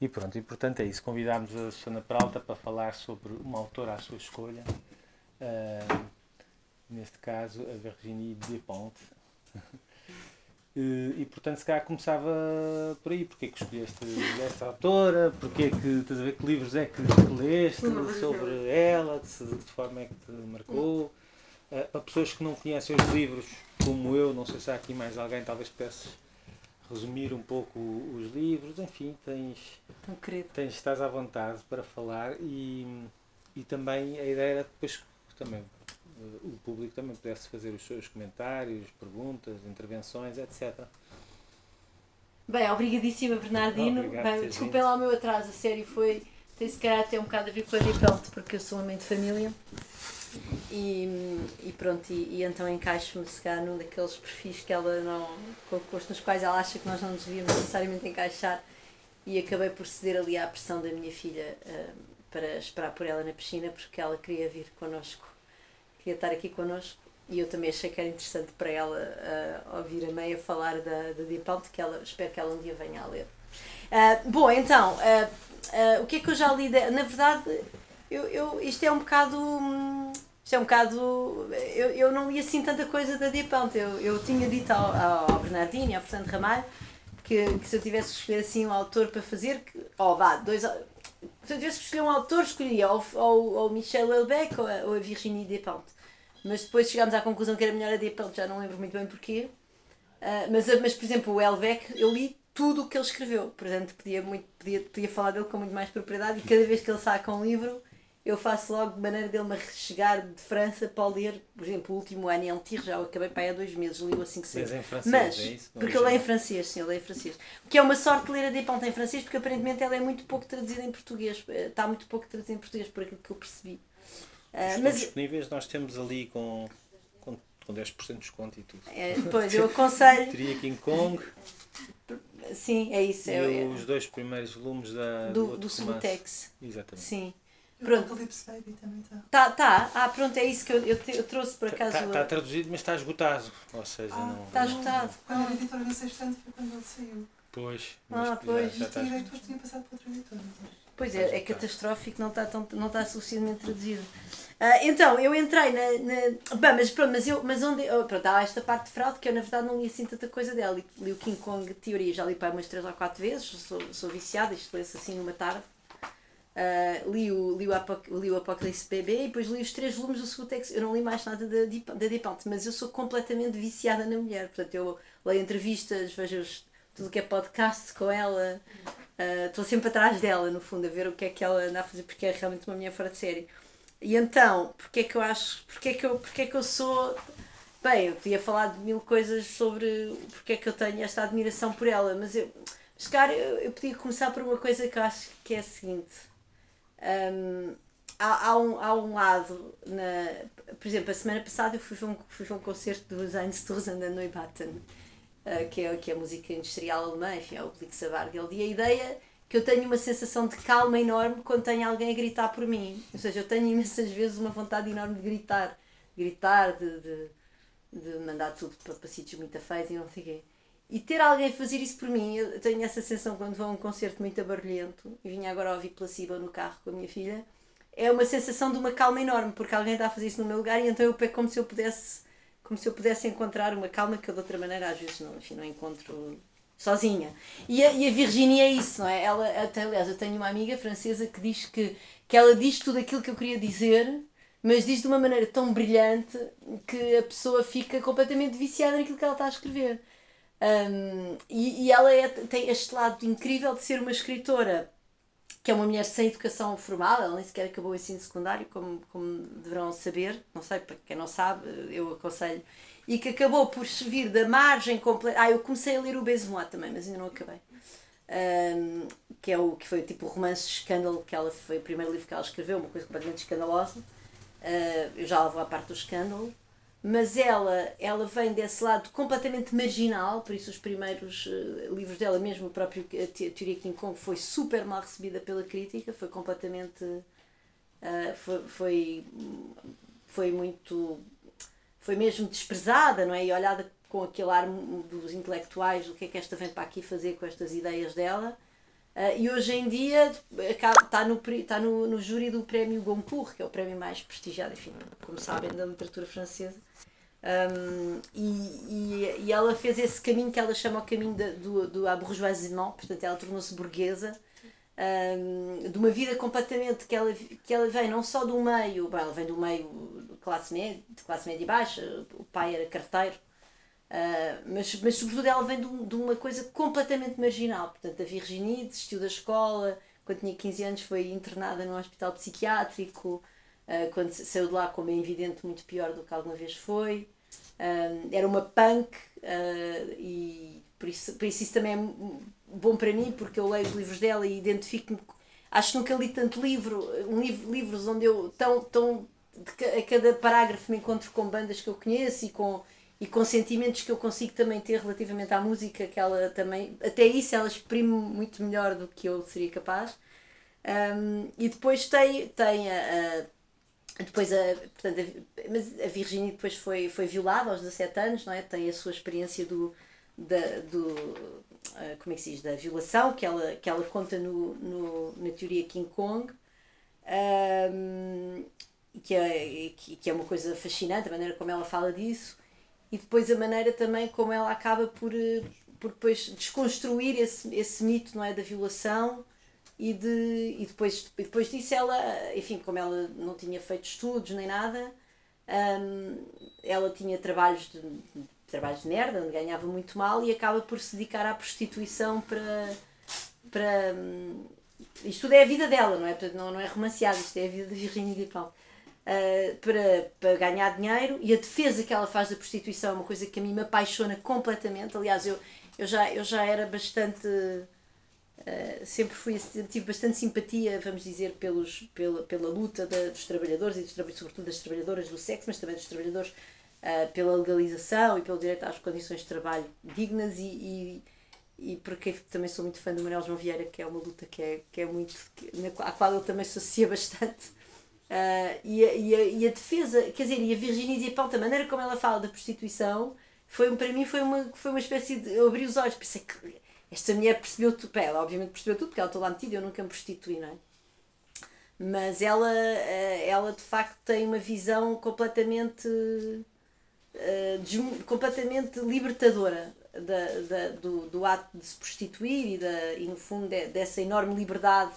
E pronto, e portanto é isso. Convidámos a Susana Peralta para falar sobre uma autora à sua escolha. Uh, neste caso, a Virginie Despentes. E, e, portanto, se calhar começava por aí, porque é que escolheste esta autora, porque é que, estás a ver que livros é que leste sobre ela, de, de que forma é que te marcou. Uh, para pessoas que não conhecem os livros, como eu, não sei se há aqui mais alguém, talvez pudesses resumir um pouco os livros, enfim, tens, tens estás à vontade para falar e, e também a ideia era depois também o público também pudesse fazer os seus comentários, perguntas, intervenções, etc. Bem, obrigadíssima Bernardino. Bem, desculpem lá o meu atraso, a sério foi. Tem se calhar até um bocado a ver com a porque eu sou uma mãe de família. E, e pronto, e, e então encaixo-me se calhar num daqueles perfis que ela não. nos quais ela acha que nós não nos devíamos necessariamente encaixar e acabei por ceder ali à pressão da minha filha uh, para esperar por ela na piscina porque ela queria vir connosco queria estar aqui connosco e eu também achei que era interessante para ela uh, ouvir a Meia falar da, da Deep que ela, espero que ela um dia venha a ler. Uh, bom, então, o que é que eu já li? De, na verdade, eu, eu, isto é um bocado. Isto é um bocado. Eu, eu não li assim tanta coisa da Deep Eu, eu tinha dito ao, ao Bernardino e ao Fernando Ramalho que, que, se eu tivesse que escolher assim um autor para fazer, que, oh, vá, dois, se eu tivesse que escolher um autor, escolheria ou, ou, ou Michel Houellebecq ou ou a Virginie Despentes mas depois chegámos à conclusão que era melhor a Deep já não lembro muito bem porquê. Uh, mas, mas, por exemplo, o Elbeck, eu li tudo o que ele escreveu, portanto, podia, muito, podia, podia falar dele com muito mais propriedade. E cada vez que ele saca um livro, eu faço logo de maneira dele me chegar de França para ler, por exemplo, o último ano em Tir, já o acabei para aí há dois meses, li-o assim que sei. Mas em francês, Mas, é isso? Porque ele é em francês, sim, ele é em francês. O que é uma sorte ler a Despentes em francês, porque aparentemente ela é muito pouco traduzida em português. Eh, está muito pouco traduzida em português, por aquilo que eu percebi. Uh, mas disponíveis, nós temos ali com com 10% de desconto e tudo. É, pois, eu aconselho. Teria King Kong. Sim, é isso. E é, os dois primeiros volumes da, do, do, do Subutex. Exatamente. Sim. Pronto. O Baby também está. Tá, tá. Ah, pronto, é isso que eu, eu, eu trouxe por acaso. Está tá traduzido, mas está esgotado. Ou seja, ah, não. Está esgotado. Quando a editora não sei foi quando ele saiu. Pois. Ah, pois. Já, já tinha ideia que depois tinha passado para outra editora. Pois é, é catastrófico, não está, tão, não está suficientemente traduzido. Uh, então, eu entrei na. na bem, mas pronto, mas, eu, mas onde. Oh, pronto, há esta parte de fraude que eu na verdade não li assim tanta coisa dela. Li, li o King Kong Teoria, já li para umas 3 ou 4 vezes, sou, sou viciada, isto lê-se assim numa tarde. Uh, li, o, li, o Apoc li o Apocalipse BB e depois li os três volumes do Subutex. Eu não li mais nada da, Dipante, mas eu sou completamente viciada na mulher. Portanto, eu leio entrevistas, vejo os, tudo que é podcast com ela, estou uh, sempre atrás dela, no fundo, a ver o que é que ela anda a fazer, porque é realmente uma mulher fora de série. E então, porque é que eu acho, porque é que eu, porque é que eu sou. Bem, eu podia falar de mil coisas sobre porque é que eu tenho esta admiração por ela, mas eu. Mas, cara, eu, eu podia começar por uma coisa que eu acho que é a seguinte. Um, há, há, um, há um lado, na, por exemplo, a semana passada eu fui ver um, fui ver um concerto do Einstürzen da Neubatten, uh, que, é, que é a música industrial alemã, enfim, é o Blitzerbargeld, e a ideia que eu tenho uma sensação de calma enorme quando tenho alguém a gritar por mim. Ou seja, eu tenho imensas vezes uma vontade enorme de gritar. Gritar, de, de, de mandar tudo para, para sítios muito feios e não sei o quê. E ter alguém fazer isso por mim, eu tenho essa sensação quando vou a um concerto muito barulhento, e vinha agora ouvir Placebo no carro com a minha filha, é uma sensação de uma calma enorme, porque alguém está a fazer isso no meu lugar e então eu pego como se eu pudesse, como se eu pudesse encontrar uma calma que eu de outra maneira às vezes não, enfim, não encontro sozinha. E a, e a Virginia é isso, não é? Ela, até, aliás, eu tenho uma amiga francesa que diz que, que ela diz tudo aquilo que eu queria dizer, mas diz de uma maneira tão brilhante que a pessoa fica completamente viciada naquilo que ela está a escrever. Um, e, e ela é, tem este lado incrível de ser uma escritora que é uma mulher sem educação formal, ela nem sequer acabou o ensino secundário, como, como deverão saber, não sei, para quem não sabe, eu aconselho e que acabou por vir da margem completa. Ah, eu comecei a ler o Besmois também, mas ainda não acabei. Um, que é o que foi tipo o romance escândalo que ela foi o primeiro livro que ela escreveu, uma coisa completamente escandalosa. Uh, eu já lá vou à parte do escândalo, mas ela, ela vem desse lado completamente marginal, por isso os primeiros uh, livros dela, mesmo o próprio a Teoria King Kong, foi super mal recebida pela crítica, foi completamente. Foi, foi, foi muito foi mesmo desprezada, não é? E olhada com aquele ar dos intelectuais, o que é que esta vem para aqui fazer com estas ideias dela. Uh, e hoje em dia está no, tá no, no júri do prémio Goncourt, que é o prémio mais prestigiado, enfim, como sabem, da literatura francesa. Um, e, e, e, ela fez esse caminho que ela chama o caminho de, do, do abourgeoisement, portanto, ela tornou-se burguesa, um, de uma vida completamente que ela, que ela vem não só do meio, bem, ela vem do meio de classe média, de classe média baixa, o pai era carteiro, Uh, mas, mas sobretudo ela vem de, de, uma coisa completamente marginal. Portanto, a Virginie desistiu da escola, quando tinha 15 anos foi internada num hospital psiquiátrico, uh, quando saiu de lá, como é evidente, muito pior do que alguma vez foi. Uh, era uma punk e por isso, por isso isso também é bom para mim, porque eu leio os livros dela e identifico-me. Acho que nunca li tanto livro, um livro, livros onde eu tão, tão a cada parágrafo me encontro com bandas que eu conheço e com e com sentimentos que eu consigo também ter relativamente à música, que ela também, até isso ela exprime muito melhor do que eu seria capaz. Um, e depois tem, tem a, a depois a, portanto, a, mas a Virginia depois foi, foi violada aos 17 anos, não é? Tem a sua experiência do, da, do uh, como é que se diz, da violação que ela, que ela conta no, no, na teoria King Kong. Um, que é, que, que é uma coisa fascinante, a maneira como ela fala disso e depois a maneira também como ela acaba por, eh, por depois desconstruir esse, esse mito não é, da violação e, de, e depois, depois disso ela, enfim, como ela não tinha feito estudos nem nada, hum, ela tinha trabalhos de, trabalhos de merda, onde ganhava muito mal e acaba por se dedicar à prostituição para. para hum, isto tudo é a vida dela, não é? Não, não é romanceado, isto é a vida de Virginia Despentes uh, para, para ganhar dinheiro e a defesa que ela faz da prostituição é uma coisa que a mim me apaixona completamente. Aliás, eu, eu, já, eu já era bastante. Uh, sempre fui, tive bastante simpatia, vamos dizer, pelos, pela, pela luta da, dos trabalhadores e dos, sobretudo das trabalhadoras do sexo, mas também dos trabalhadores uh, pela legalização e pelo direito às condições de trabalho dignas e, e, e porque também sou muito fã do Manuel João Vieira, que é uma luta que é, que é muito, que, na, à qual ele também se associa bastante. Uh, e, a, e, a, e, a, defesa, quer dizer, e a Virginia Despentes, a maneira como ela fala da prostituição, foi, para mim foi uma, foi uma espécie de. Eu abri os olhos, pensei que esta mulher percebeu tudo. Ela, obviamente, percebeu tudo, porque ela está lá metida, eu nunca me prostituí, não é? Mas ela, ah, ela de facto tem uma visão completamente. Uh, completamente libertadora da, da, do, do ato de se prostituir e, da, e no fundo, de, dessa enorme liberdade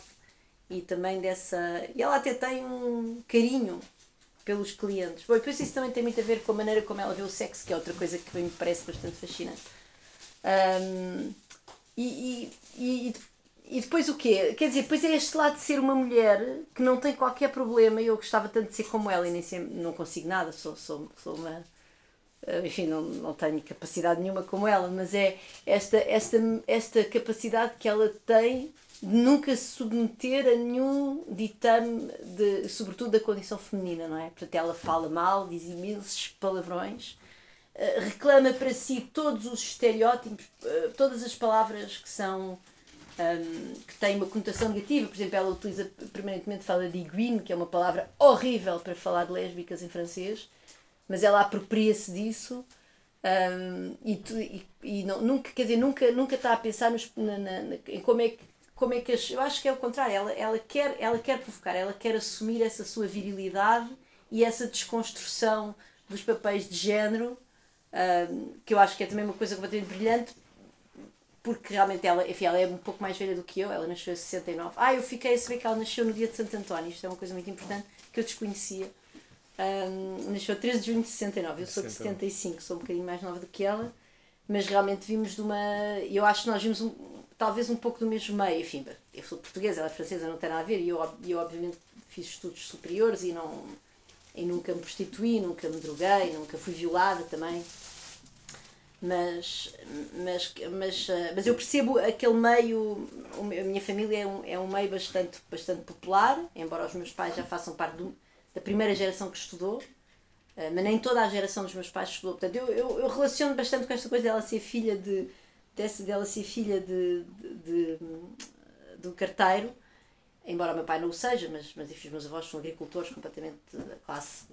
e também dessa. E ela até tem um carinho pelos clientes. Bom, depois isso também tem muito a ver com a maneira como ela vê o sexo, que é outra coisa que me parece bastante fascinante. Um, e, e, e, e, depois o quê? Quer dizer, depois é este lado de ser uma mulher que não tem qualquer problema. e Eu gostava tanto de ser como ela e nem sempre, não consigo nada, sou, sou, sou uma. Enfim, não, não tenho capacidade nenhuma como ela, mas é esta, esta, esta capacidade que ela tem nunca se submeter a nenhum ditame, de, sobretudo da condição feminina, não é? Portanto, ela fala mal, diz imensos palavrões, uh, reclama para si todos os estereótipos, uh, todas as palavras que são. Um, ehm, que têm uma conotação negativa, por exemplo, ela utiliza permanentemente fala de iguine, que é uma palavra horrível para falar de lésbicas em francês, mas ela apropria-se disso um, ehm, e, e, e não, nunca, quer dizer, nunca, nunca está a pensar nos, na, na, em como é que como é que as, eu acho que é o contrário, ela, ela, quer, ela quer provocar, ela quer assumir essa sua virilidade e essa desconstrução dos papéis de género, um, que eu acho que é também uma coisa completamente brilhante, porque realmente ela, enfim, ela é um pouco mais velha do que eu, ela nasceu em 69. Ah, eu fiquei a saber que ela nasceu no dia de Santo António, isto é uma coisa muito importante que eu desconhecia. Um, nasceu 13 de junho de 69, eu sou de 75, sou um bocadinho mais nova do que ela, mas realmente vimos de uma. Eu acho que nós vimos um, talvez um pouco do mesmo meio. Enfim, eu sou portuguesa, ela é francesa, não tem nada a ver. E eu, eu, obviamente, fiz estudos superiores e, não, e nunca me prostituí, nunca me droguei, nunca fui violada também. Mas, mas, mas, mas eu percebo aquele meio. A minha família é um, é um meio bastante, bastante popular, embora os meus pais já façam parte do, da primeira geração que estudou mas nem toda a geração dos meus pais estudou. Portanto, eu, eu, eu relaciono bastante com esta coisa dela ser filha de, desse, dela ser filha de, de, de, de um carteiro, embora o meu pai não o seja, mas, mas enfim, os meus avós são agricultores completamente da classe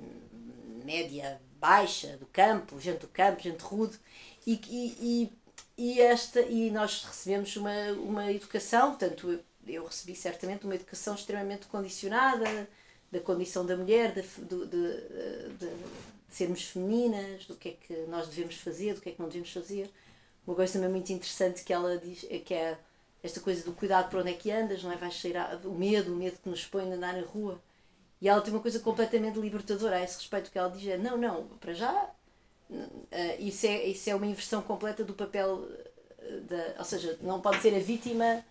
média, baixa, do campo, gente do campo, gente rude, e, e, e, esta, e nós recebemos uma, uma educação, portanto, eu, eu recebi certamente uma educação extremamente condicionada da condição da mulher, de, de, de, de, sermos femininas, do que é que nós devemos fazer, do que é que não devemos fazer. Uma coisa também muito interessante que ela diz é que é esta coisa do cuidado por onde é que andas, não é? Vais cheirar, o medo, o medo que nos põe a andar na rua. E ela tem uma coisa completamente libertadora a esse respeito, que ela diz é, não, não, para já, uh, isso, é, isso é uma inversão completa do papel, da, ou seja, não pode ser a vítima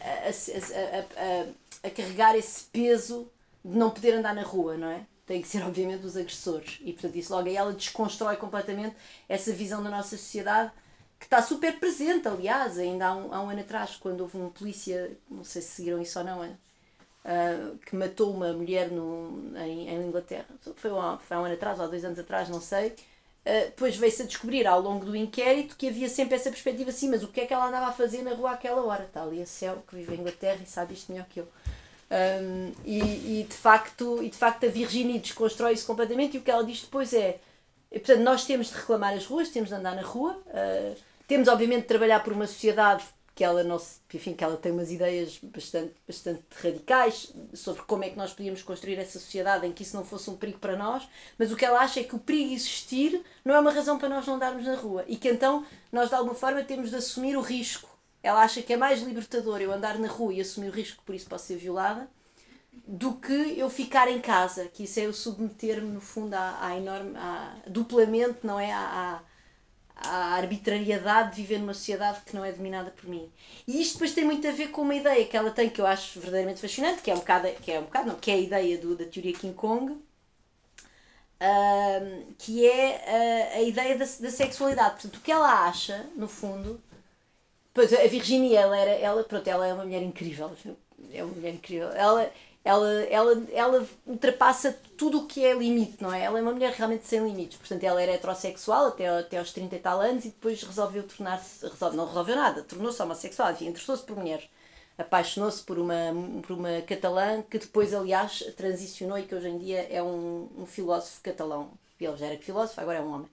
a, a, a, a, carregar esse peso de não poder andar na rua, não é? Tem que ser, obviamente, os agressores. E, portanto, isso logo aí ela desconstrói completamente essa visão da nossa sociedade que está super presente, aliás, ainda há um, há um ano atrás, quando houve um polícia, não sei se seguiram isso ou não, uh, que matou uma mulher no, em, em Inglaterra. Foi, um, foi há um ano atrás, ou há dois anos atrás, não sei. Uh, depois veio-se a descobrir ao longo do inquérito que havia sempre essa perspectiva assim, mas o que é que ela andava a fazer na rua àquela hora? Está ali a Céu, que vive em Inglaterra e sabe isto melhor que eu. Um, e, e, de facto, e de facto a Virginie desconstrói isso completamente e o que ela diz depois é, portanto, nós temos de reclamar as ruas, temos de andar na rua, uh, temos obviamente de trabalhar por uma sociedade que ela não enfim, que ela tem umas ideias bastante, bastante radicais sobre como é que nós podíamos construir essa sociedade em que isso não fosse um perigo para nós, mas o que ela acha é que o perigo existir não é uma razão para nós não andarmos na rua e que então nós de alguma forma temos de assumir o risco ela acha que é mais libertador eu andar na rua e assumir o risco que por isso posso ser violada do que eu ficar em casa, que isso é eu submeter-me no fundo à, à enorme, à, duplamente, não é? À, à, arbitrariedade de viver numa sociedade que não é dominada por mim. E isto depois tem muito a ver com uma ideia que ela tem que eu acho verdadeiramente fascinante, que é um bocado, que é um bocado não, que é a ideia do, da teoria King Kong, uh, que é a, a ideia da, da sexualidade. Portanto, o que ela acha, no fundo, a Virginia, ela era, ela, pronto, ela é uma mulher incrível. É uma mulher incrível. Ela, ela, ela, ela ultrapassa tudo o que é limite, não é? Ela é uma mulher realmente sem limites. Portanto, ela era heterossexual até, até aos 30 e tal anos e depois resolveu tornar-se. Resolve, não resolveu nada, tornou-se homossexual, enfim, interessou-se por mulheres. Apaixonou-se por uma, por uma catalã que depois, aliás, transicionou e que hoje em dia é um, um filósofo catalão. Ele já era filósofo, agora é um homem.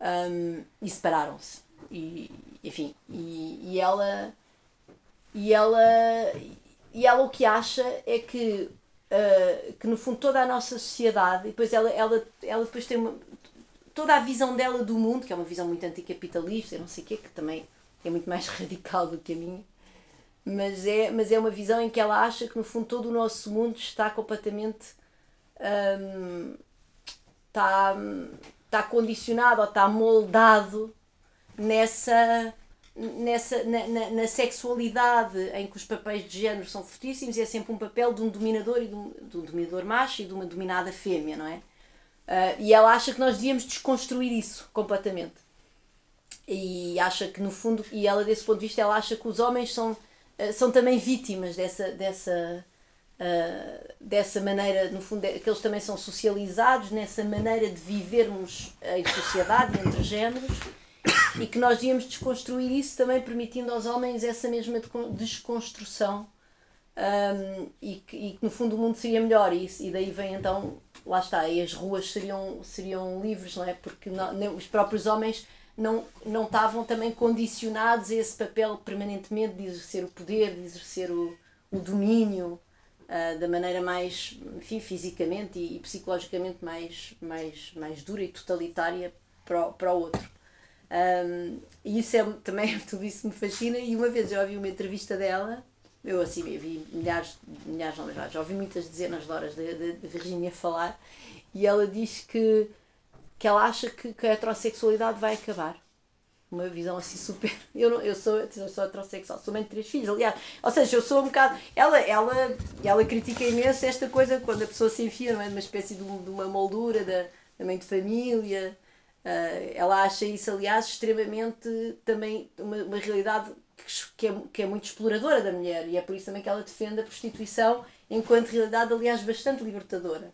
Um, e separaram-se e enfim e, e ela e ela e ela o que acha é que uh, que no fundo toda a nossa sociedade e depois ela ela ela depois tem uma, toda a visão dela do mundo que é uma visão muito anticapitalista não sei o quê que também é muito mais radical do que a minha mas é mas é uma visão em que ela acha que no fundo todo o nosso mundo está completamente um, está está condicionado ou está moldado nessa, nessa na, na, na, sexualidade em que os papéis de género são fortíssimos e é sempre um papel de um dominador e de um, de um dominador macho e de uma dominada fêmea, não é? Uh, e ela acha que nós devíamos desconstruir isso completamente. E acha que no fundo, e ela desse ponto de vista, ela acha que os homens são, uh, são também vítimas dessa, dessa, uh, dessa maneira, no fundo, é, que eles também são socializados nessa maneira de vivermos em sociedade, entre géneros, e que nós devíamos desconstruir isso também permitindo aos homens essa mesma desconstrução um, e, que, e que no fundo o mundo seria melhor. E, e daí vem então lá está e as ruas seriam seriam livres não é? Porque não, os próprios homens não não estavam também condicionados a esse papel permanentemente de exercer o poder de exercer o, o domínio uh, da maneira mais enfim fisicamente e, e, psicologicamente mais mais mais dura e totalitária para para o outro um, e isso é também, tudo isso me fascina. E uma vez eu ouvi uma entrevista dela, eu assim, eu vi milhares, milhares não, já, ouvi muitas dezenas de horas de, de, Virginia falar, e ela diz que, que ela acha que, que a heterossexualidade vai acabar. Uma visão assim super. Eu, não, eu, sou, eu sou heterossexual, sou mãe de três filhos, aliás. Ou seja, eu sou um bocado. Ela, ela, ela critica imenso esta coisa quando a pessoa se enfia não é, numa espécie de, de uma moldura da, da mãe de família Uh, ela acha isso, aliás, extremamente também uma, uma realidade que é, que é muito exploradora da mulher e é por isso também que ela defende a prostituição enquanto realidade, aliás, bastante libertadora.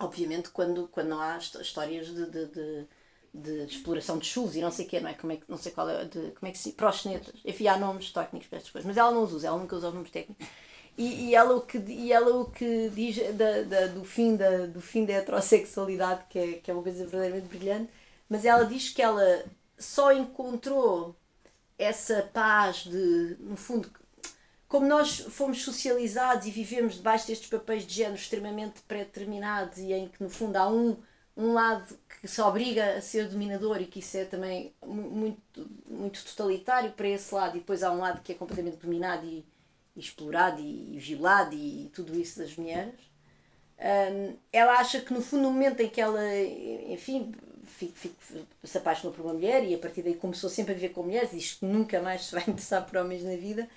Obviamente, quando, quando não há histórias de, de, de, de exploração de chus e não sei o quê, não é? Como é que, não sei qual é, de, como é que se. proxenetas. Enfim, há nomes técnicos para estas coisas, mas ela não os usa, ela nunca usa os nomes técnicos. E, e, ela o que, e ela o que diz da, da, do, fim da, do fim da heterossexualidade, que é, que é uma coisa verdadeiramente brilhante, mas ela diz que ela, só encontrou essa paz de, no fundo, como nós fomos socializados e vivemos debaixo destes papéis de género extremamente pré-determinados e em que, no fundo, há um, um lado que se obriga a ser dominador e que isso é também muito, muito totalitário para esse lado, e depois há um lado que é completamente dominado e, explorado e, violado e tudo isso das mulheres. Um, ela acha que, no fundo, no momento em que ela, enfim, fico, fico, se apaixonou por uma mulher e a partir daí começou sempre a viver com mulheres, diz que nunca mais se vai interessar por homens na vida,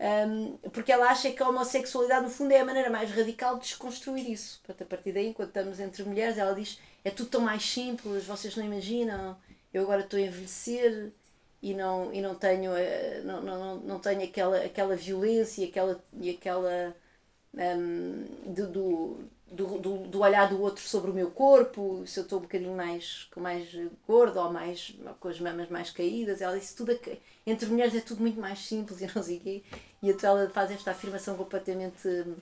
um, porque ela acha que a homossexualidade, no fundo, é a maneira mais radical de desconstruir isso. Portanto, a partir daí, enquanto estamos entre mulheres, ela diz: é tudo tão mais simples, vocês não imaginam, eu agora estou a envelhecer e não, e não tenho, eh, não, não, não tenho aquela, aquela violência aquela, e aquela um, do, do do, do, olhar do outro sobre o meu corpo, se eu estou um bocadinho mais, mais gorda ou mais, com as mamas mais caídas. Ela disse tudo entre mulheres é tudo muito mais simples e não sei o quê. E então ela faz esta afirmação completamente hum,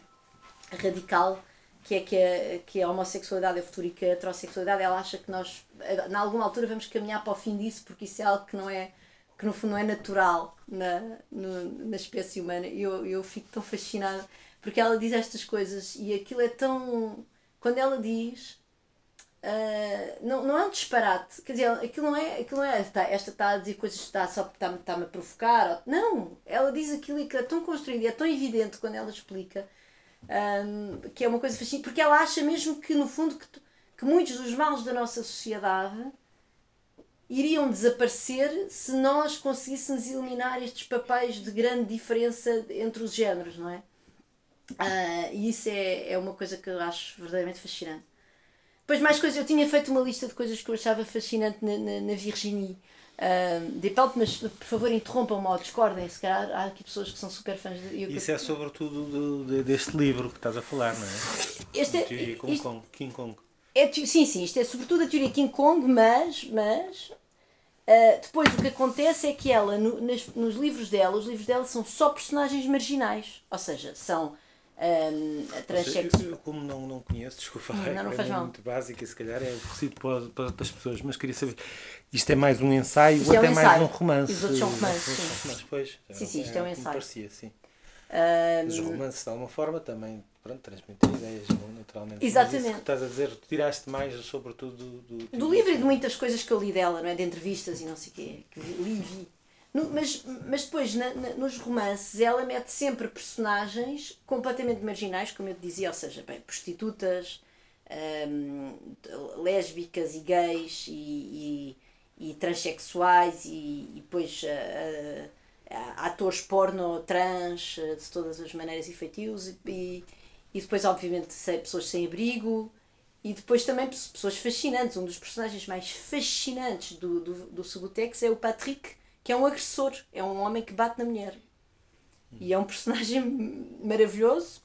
radical que é que a, que a homossexualidade é futuro e que a heterossexualidade ela acha que nós, em alguma altura, vamos caminhar para o fim disso porque isso é algo que não é que no fundo não é natural na, no, na espécie humana. Eu, eu fico tão fascinada porque ela diz estas coisas e aquilo é tão. Quando ela diz. Uh, não, não é um disparate, quer dizer, aquilo não é, aquilo não é tá, esta está a dizer coisas está só porque está-me está a provocar. Não, ela diz aquilo e que é tão construído é tão evidente quando ela explica um, que é uma coisa fascinante, porque ela acha mesmo que, no fundo, que, que muitos dos males da nossa sociedade iriam desaparecer se nós conseguíssemos eliminar estes papéis de grande diferença entre os géneros, não é? Uh, e isso é, é uma coisa que eu acho verdadeiramente fascinante. Depois, mais coisas, eu tinha feito uma lista de coisas que eu achava fascinante na, na, na Virginie uh, Despelt, mas por favor interrompam-me ou discordem, se calhar há aqui pessoas que são super fãs de. Eu, isso é sobretudo do, de, deste livro que estás a falar, não é? Este é, teoria King, Kong, King Kong. É, sim, sim, isto é sobretudo a teoria King Kong, mas, mas uh, depois o que acontece é que ela, no, nas, nos livros dela, os livros dela são só personagens marginais, ou seja, são um, transexual. Como não, não conheço, desculpa, não, não é mal. muito básica, se calhar é oferecido para, para outras pessoas, mas queria saber, isto é mais um ensaio isto ou é até um mais um romance? Os outros são romances, sim. Romances, pois, sim, sim, isto é, é um ensaio. Parecia, sim. Um... Os romances, de alguma forma, também pronto, transmitem ideias, naturalmente. Exatamente. Mas estás a dizer, tiraste mais, sobretudo, do, do, do livro e de muitas coisas que eu li dela, não é? de entrevistas e não sei o quê, que li e vi. No, mas, mas depois, na, na, nos romances, ela mete sempre personagens completamente marginais, como eu te dizia, ou seja, bem, prostitutas, um, lésbicas e gays e, e, e transexuais e, e depois uh, uh, atores porno trans uh, de todas as maneiras e feitios e, e depois, obviamente, pessoas sem abrigo e depois também pessoas fascinantes. Um dos personagens mais fascinantes do, do, do Subutex é o Patrick que é um agressor, é um homem que bate na mulher. E é um personagem maravilhoso,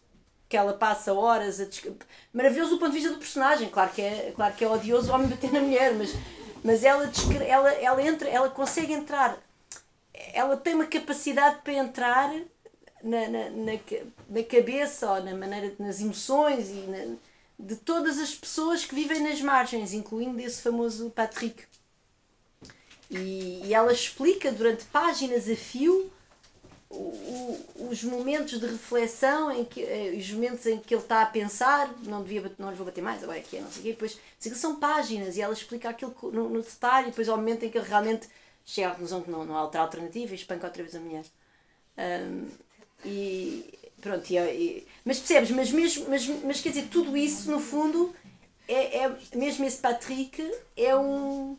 que ela passa horas a maravilhoso do ponto de vista do personagem, claro que é, claro que é odioso o homem bater na mulher, mas, mas ela, ela, ela entra, ela consegue entrar, ela tem uma capacidade para entrar na, na, na, na cabeça ou na maneira, nas emoções e na, de todas as pessoas que vivem nas margens, incluindo esse famoso Patrick. E, e ela explica durante páginas a fio o, o, os momentos de reflexão, em que, eh, os momentos em que ele está a pensar, não, devia, não lhe vou bater mais, agora é que é, não sei o quê, depois são páginas e ela explica aquilo no, no detalhe, depois ao momento em que ele realmente chega à conclusão que não, não há outra alternativa e espanca outra vez a mulher. Um, e pronto, e, e, mas percebes, mas, mesmo, mas, mas quer dizer, tudo isso no fundo é, é mesmo esse Patrick é um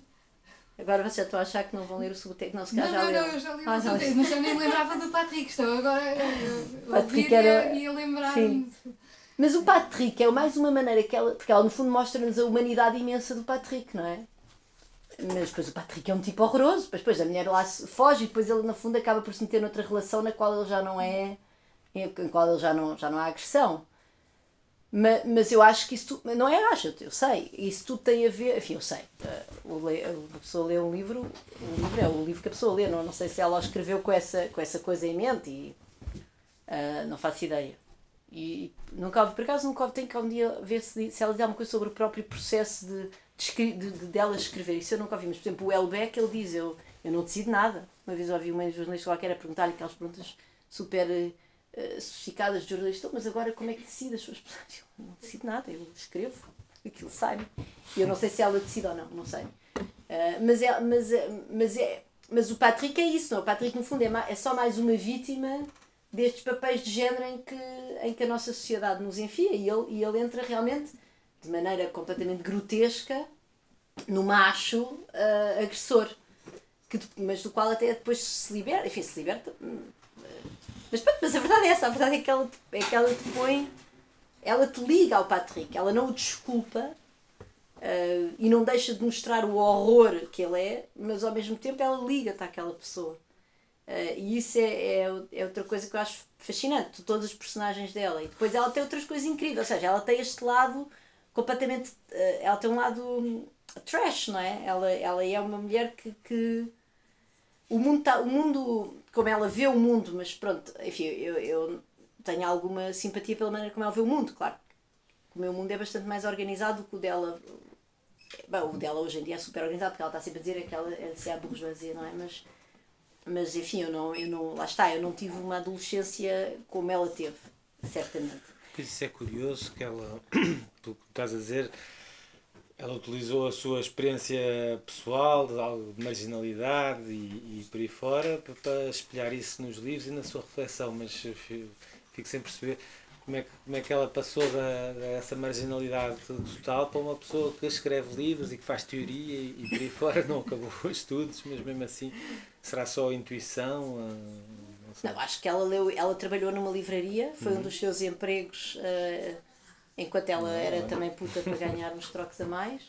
Agora vocês já estão a achar que não vão ler o Suboteco, não, se calhar já não, Não, eu já li o ah, Suboteco, mas eu nem lembrava do Patrick, estou agora a ouvir era... e a lembrar-me. Mas o Patrick é mais uma maneira que ela, porque ela no fundo mostra-nos a humanidade imensa do Patrick, não é? Mas depois o Patrick é um tipo horroroso, depois, depois a mulher lá foge e depois ele no fundo acaba por se meter noutra relação na qual ele já não é, em qual ele já não, já não há agressão. Mas, mas eu acho que isso tudo, não é acho, eu sei, isso tudo tem a ver, enfim, eu sei, uh, a pessoa lê um livro, o livro é o livro que a pessoa lê, não, não sei se ela o escreveu com essa, com essa coisa em mente e uh, não faço ideia. E nunca, por acaso nunca tenho que um dia ver se, se ela diz alguma coisa sobre o próprio processo de, de de, de, de dela escrever. Isso eu nunca ouvi. Mas, por exemplo, o Elbeck, ele diz: eu, eu não decido nada. Uma vez ouvi uma jornalista qualquer a perguntar-lhe aquelas perguntas super uh, sofisticadas de jornalista: mas agora como é que decide as suas personagens? Eu não decido nada, eu escrevo, aquilo sai-me. E eu não sei se ela decide ou não, não sei. Uh, mas, é, mas, mas, é, mas o Patrick é isso, não? O Patrick, no fundo, é, é só mais uma vítima destes papéis de género em que, em que a nossa sociedade nos enfia e ele, e ele entra realmente de maneira completamente grotesca no macho uh, agressor, que, mas do qual até depois se liberta, enfim, se liberta. Hum, mas, mas a verdade é essa, a verdade é que ela, é que ela te põe, ela te liga ao Patrick, ela não o desculpa uh, e não deixa de mostrar o horror que ele é, mas ao mesmo tempo ela liga-te àquela pessoa. Uh, e isso é, é, é, outra coisa que eu acho fascinante, todos os personagens dela. E depois ela tem outras coisas incríveis, ou seja, ela tem este lado completamente. Uh, ela tem um lado trash, não é? Ela, ela é uma mulher que. que o, mundo tá, o mundo, como ela vê o mundo, mas pronto, enfim, eu, eu tenho alguma simpatia pela maneira como ela vê o mundo, claro. O meu mundo é bastante mais organizado do que o dela. Bom, o dela hoje em dia é super organizado, porque ela está sempre a dizer que ela é a burguesia, não é? Mas mas enfim, eu não, eu não, lá está, eu não tive uma adolescência como ela teve, certamente. Pois isso é curioso que ela, pelo que estás a dizer, ela utilizou a sua experiência pessoal, de marginalidade e, e por aí fora, para, espelhar isso nos livros e na sua reflexão, mas fico sem perceber como é que, como é que ela passou da, dessa marginalidade total para uma pessoa que escreve livros e que faz teoria e, e por aí fora não acabou os estudos, mas mesmo assim será só intuição? Não, não, acho que ela leu, ela trabalhou numa livraria, foi uhum. um dos seus empregos uh, enquanto ela não, era não. também puta para ganhar uns trocos a mais.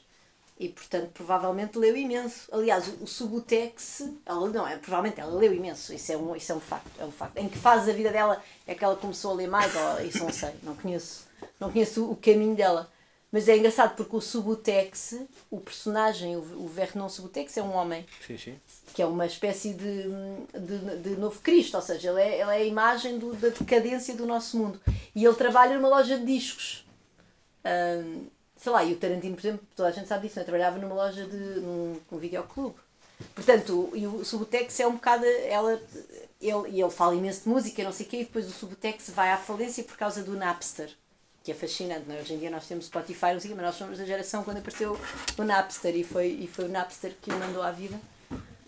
E portanto, provavelmente leu imenso. Aliás, o, Subutex, ela não, é, provavelmente ela leu imenso, isso é, um, isso é um facto, é um facto. Em que fase da vida dela é que ela começou a ler mais? Ou, isso não sei, não conheço, não conheço o caminho dela. Mas é engraçado porque o Subutex, o personagem, o, Vernon Subutex, é um homem. Sim, sim. Que é uma espécie de, de, de novo Cristo, ou seja, ele é, ele é a imagem do, da decadência do nosso mundo. E ele trabalha numa loja de discos. Um, sei lá, e o Tarantino, por exemplo, toda a gente sabe disso, né? trabalhava numa loja de. num, num videoclube. Portanto, e o Subutex é um bocado. Ela, ele, e ele fala imenso de música, não sei o quê, e depois o Subutex vai à falência por causa do Napster. Que é fascinante, não é? Hoje em dia nós temos Spotify, mas nós somos da geração quando apareceu o Napster e foi, e foi o Napster que o mandou à vida.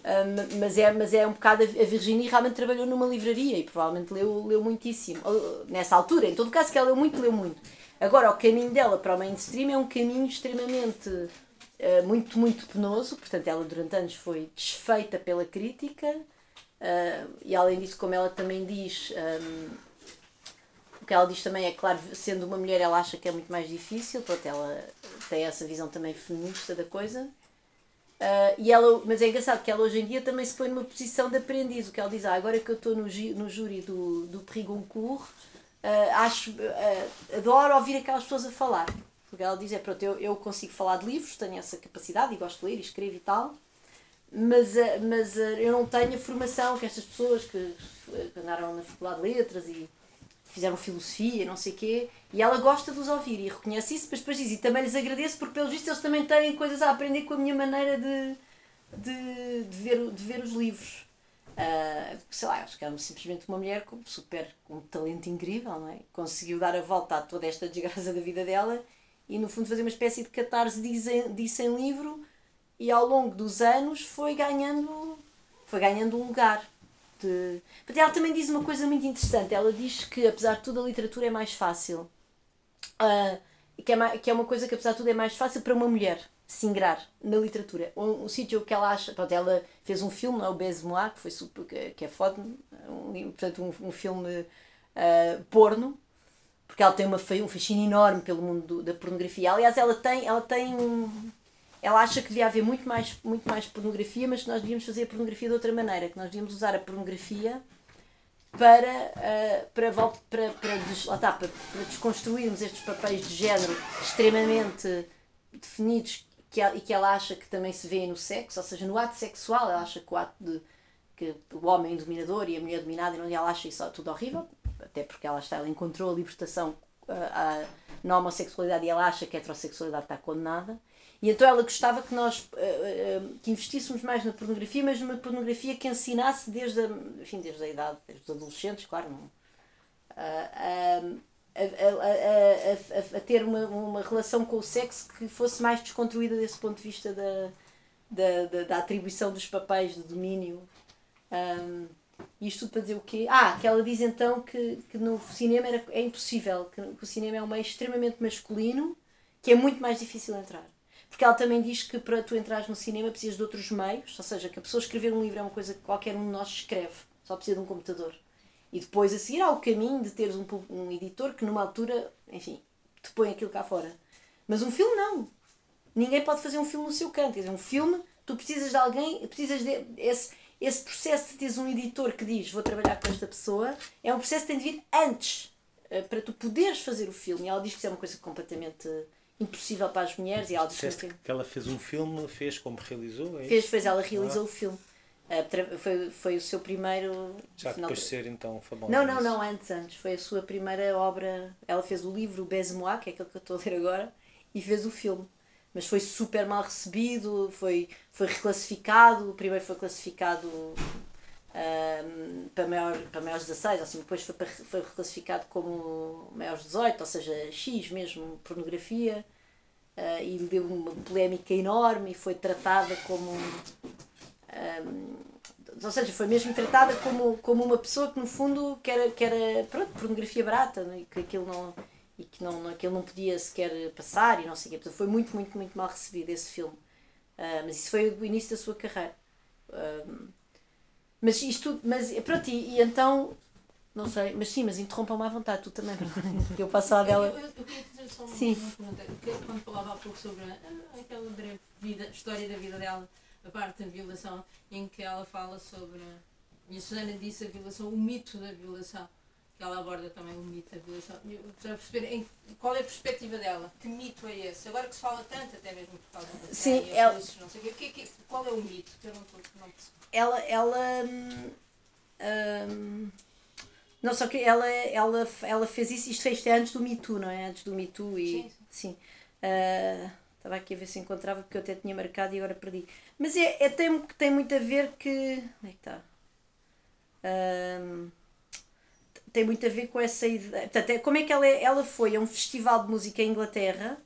Um, mas, é, mas é um bocado. A Virginia realmente trabalhou numa livraria e provavelmente leu, leu muitíssimo. Nessa altura, em todo caso, que ela leu muito, leu muito. Agora, o caminho dela para o mainstream é um caminho extremamente. Uh, muito, muito penoso, portanto, ela durante anos foi desfeita pela crítica, uh, e além disso, como ela também diz, um, o que ela diz também é claro, sendo uma mulher, ela acha que é muito mais difícil, portanto, ela tem essa visão também feminista da coisa. Uh, e ela, mas é engraçado que ela hoje em dia também se põe numa posição de aprendiz, o que ela diz, ah, agora que eu estou no, no júri do, do uh, acho, uh, adoro ouvir aquelas pessoas a falar. Porque ela diz, é pronto, eu, eu consigo falar de livros, tenho essa capacidade e gosto de ler e escrevo e tal, mas, mas eu não tenho a formação que estas pessoas que, que andaram na faculdade de letras e fizeram filosofia, não sei quê, e ela gosta de os ouvir e reconhece isso, mas depois diz, e também lhes agradeço porque pelos vistos eles também têm coisas a aprender com a minha maneira de, de, de, ver, de ver os livros. Uh, sei lá, acho que era simplesmente uma mulher com, super, com um talento incrível, não é? Conseguiu dar a volta a toda esta desgraça da vida dela e, no fundo, fazer uma espécie de catarse disso em livro e, ao longo dos anos, foi ganhando, foi ganhando um lugar. De... Mas ela também diz uma coisa muito interessante. Ela diz que, apesar de tudo, a literatura é mais fácil. Uh, que, é, que é uma coisa que, apesar de tudo, é mais fácil para uma mulher se ingrar na literatura. Um, um sítio que ela acha. Pronto, ela fez um filme, não é? o Besmoir, que, foi super, que, é foda, um, portanto, um, um filme uh, porno, porque ela tem uma, um fascínio enorme pelo mundo do, da pornografia. Aliás, ela tem, ela tem um. Ela acha que devia haver muito mais, muito mais pornografia, mas que nós devíamos fazer a pornografia de outra maneira, que nós devíamos usar a pornografia para, uh, para, para, para, para, para, para desconstruirmos estes papéis de género extremamente definidos que ela, e que ela acha que também se vê no sexo, ou seja, no ato sexual, ela acha que o ato de que o homem dominador e a mulher dominada, ela acha isso tudo horrível, até porque ela está, ela encontrou a libertação a, a, na homossexualidade e ela acha que a heterossexualidade está condenada. E então ela gostava que nós uh, uh, que investíssemos mais na pornografia, mas numa pornografia que ensinasse desde a, enfim, desde a idade, desde os adolescentes, claro, não, uh, a, a, a, a, ter uma, uma relação com o sexo que fosse mais desconstruída desse ponto de vista da, da, da, da atribuição dos papéis de domínio. Um, isto tudo para dizer o quê? Ah, que ela diz então que, que no cinema era, é impossível, que, que o cinema é um meio extremamente masculino, que é muito mais difícil entrar. Porque ela também diz que para tu entrares no cinema precisas de outros meios, ou seja, que a pessoa escrever um livro é uma coisa que qualquer um de nós escreve, só precisa de um computador. E depois a seguir há o caminho de teres um, um editor que numa altura, enfim, te põe aquilo cá fora. Mas um filme não. Ninguém pode fazer um filme no seu canto. Quer dizer, um filme, tu precisas de alguém, precisas de. Esse, esse processo de teres um editor que diz vou trabalhar com esta pessoa é um processo que tem de vir antes eh, para tu poderes fazer o filme. E ela diz que isso é uma coisa completamente impossível para as mulheres. E ela diz que, ela fez um filme, fez como realizou? É fez, fez, ela realizou ah. o filme. Uh, foi, foi o seu primeiro. Já depois de ser então famosa. Não, não, não, antes, antes. Foi a sua primeira obra. Ela fez o livro Besmois, que é aquele que eu estou a ler agora, e fez o filme. Mas foi super mal recebido, foi, foi reclassificado. O primeiro foi classificado para, maior, para maiores 16, assim, depois foi, para, foi reclassificado como maiores 18, ou seja, X mesmo, pornografia. Uh, e deu uma polémica enorme e foi tratada como um, ou seja, foi mesmo tratada como, como uma pessoa que no fundo que era, que era pronto, pornografia barata né? e que aquilo não e que não, não, aquilo não podia sequer passar e não sei o quê. Foi muito, muito, muito mal recebido esse filme. Uh, mas isso foi o início da sua carreira. Uh, mas isto, mas pronto, e, e, então, não sei, mas sim, mas interrompam-me à vontade, tu também, eu passo a dela. Eu, eu, eu queria dizer só uma, sim. uma pergunta, quando falava há pouco sobre aquela breve vida, história da vida dela a parte da violação, em que ela fala sobre. E a Susana disse a violação, o mito da violação, que ela aborda também o mito da violação. Para perceber qual é a perspectiva dela, que mito é esse? Agora que se fala tanto, até mesmo por causa da Sim, ela... não sei o quê, que, qual é o mito? Que eu não, não Ela. ela hum, hum, não, só que ela, ela, ela fez isso, isto fez antes do Me Too, não é? Antes do Me Too e. Sim. sim. Uh, estava aqui a ver se encontrava porque eu até tinha marcado e agora perdi. Mas é, é tem, tem muito a ver que. Onde é que está? Um, tem muito a ver com essa ideia. Portanto, é, como é que ela, é, ela foi a um festival de música em Inglaterra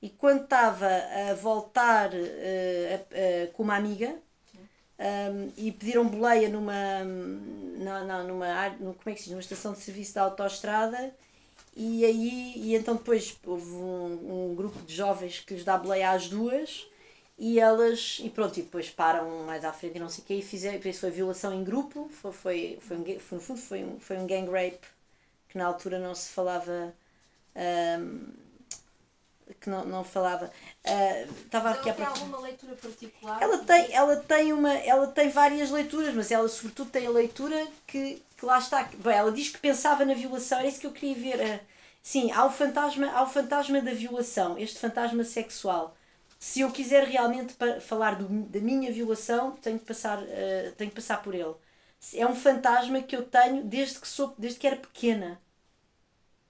e quando estava a voltar uh, com uma amiga um, e pediram boleia numa, não, não, numa, como é que se diz, numa estação de serviço da autoestrada e aí e então depois houve um, um grupo de jovens que lhes dá boleia às duas e elas, e pronto, e depois param mais à frente e não sei o quê, e fizeram, por isso foi violação em grupo, foi, foi, foi, um, foi no fundo foi um, foi um gang rape, que na altura não se falava, um, que não, não falava. Uh, estava aqui ela tem alguma leitura particular? Ela tem, ela, tem uma, ela tem várias leituras, mas ela sobretudo tem a leitura que, que lá está. Bem, ela diz que pensava na violação, era isso que eu queria ver. Uh, sim, há o fantasma, há o fantasma da violação, este fantasma sexual se eu quiser realmente falar do, da minha violação, tenho que, passar, uh, tenho que passar por ele. É um fantasma que eu tenho desde que, sou, desde que era pequena.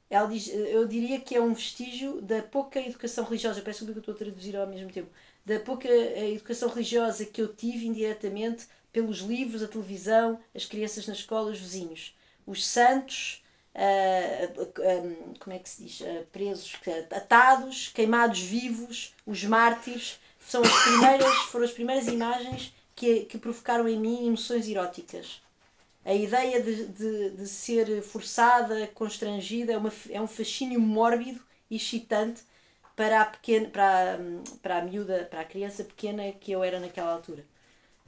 Ela diz, eh, eu diria que é um vestígio da pouca educação religiosa, peço que eu estou a traduzir ao mesmo tempo, da pouca eh, educação religiosa que eu tive indiretamente pelos livros, a televisão, as crianças na escola, os vizinhos. Os santos, uh, uh, como é que se diz, uh, presos, atados, queimados vivos, os mártires, são as primeiras, foram as primeiras imagens que, que provocaram em mim emoções eróticas. A ideia de, de, de ser forçada, constrangida, é, uma, é um fascínio mórbido e excitante para a, pequena, para, para a miúda, para a criança pequena que eu era naquela altura.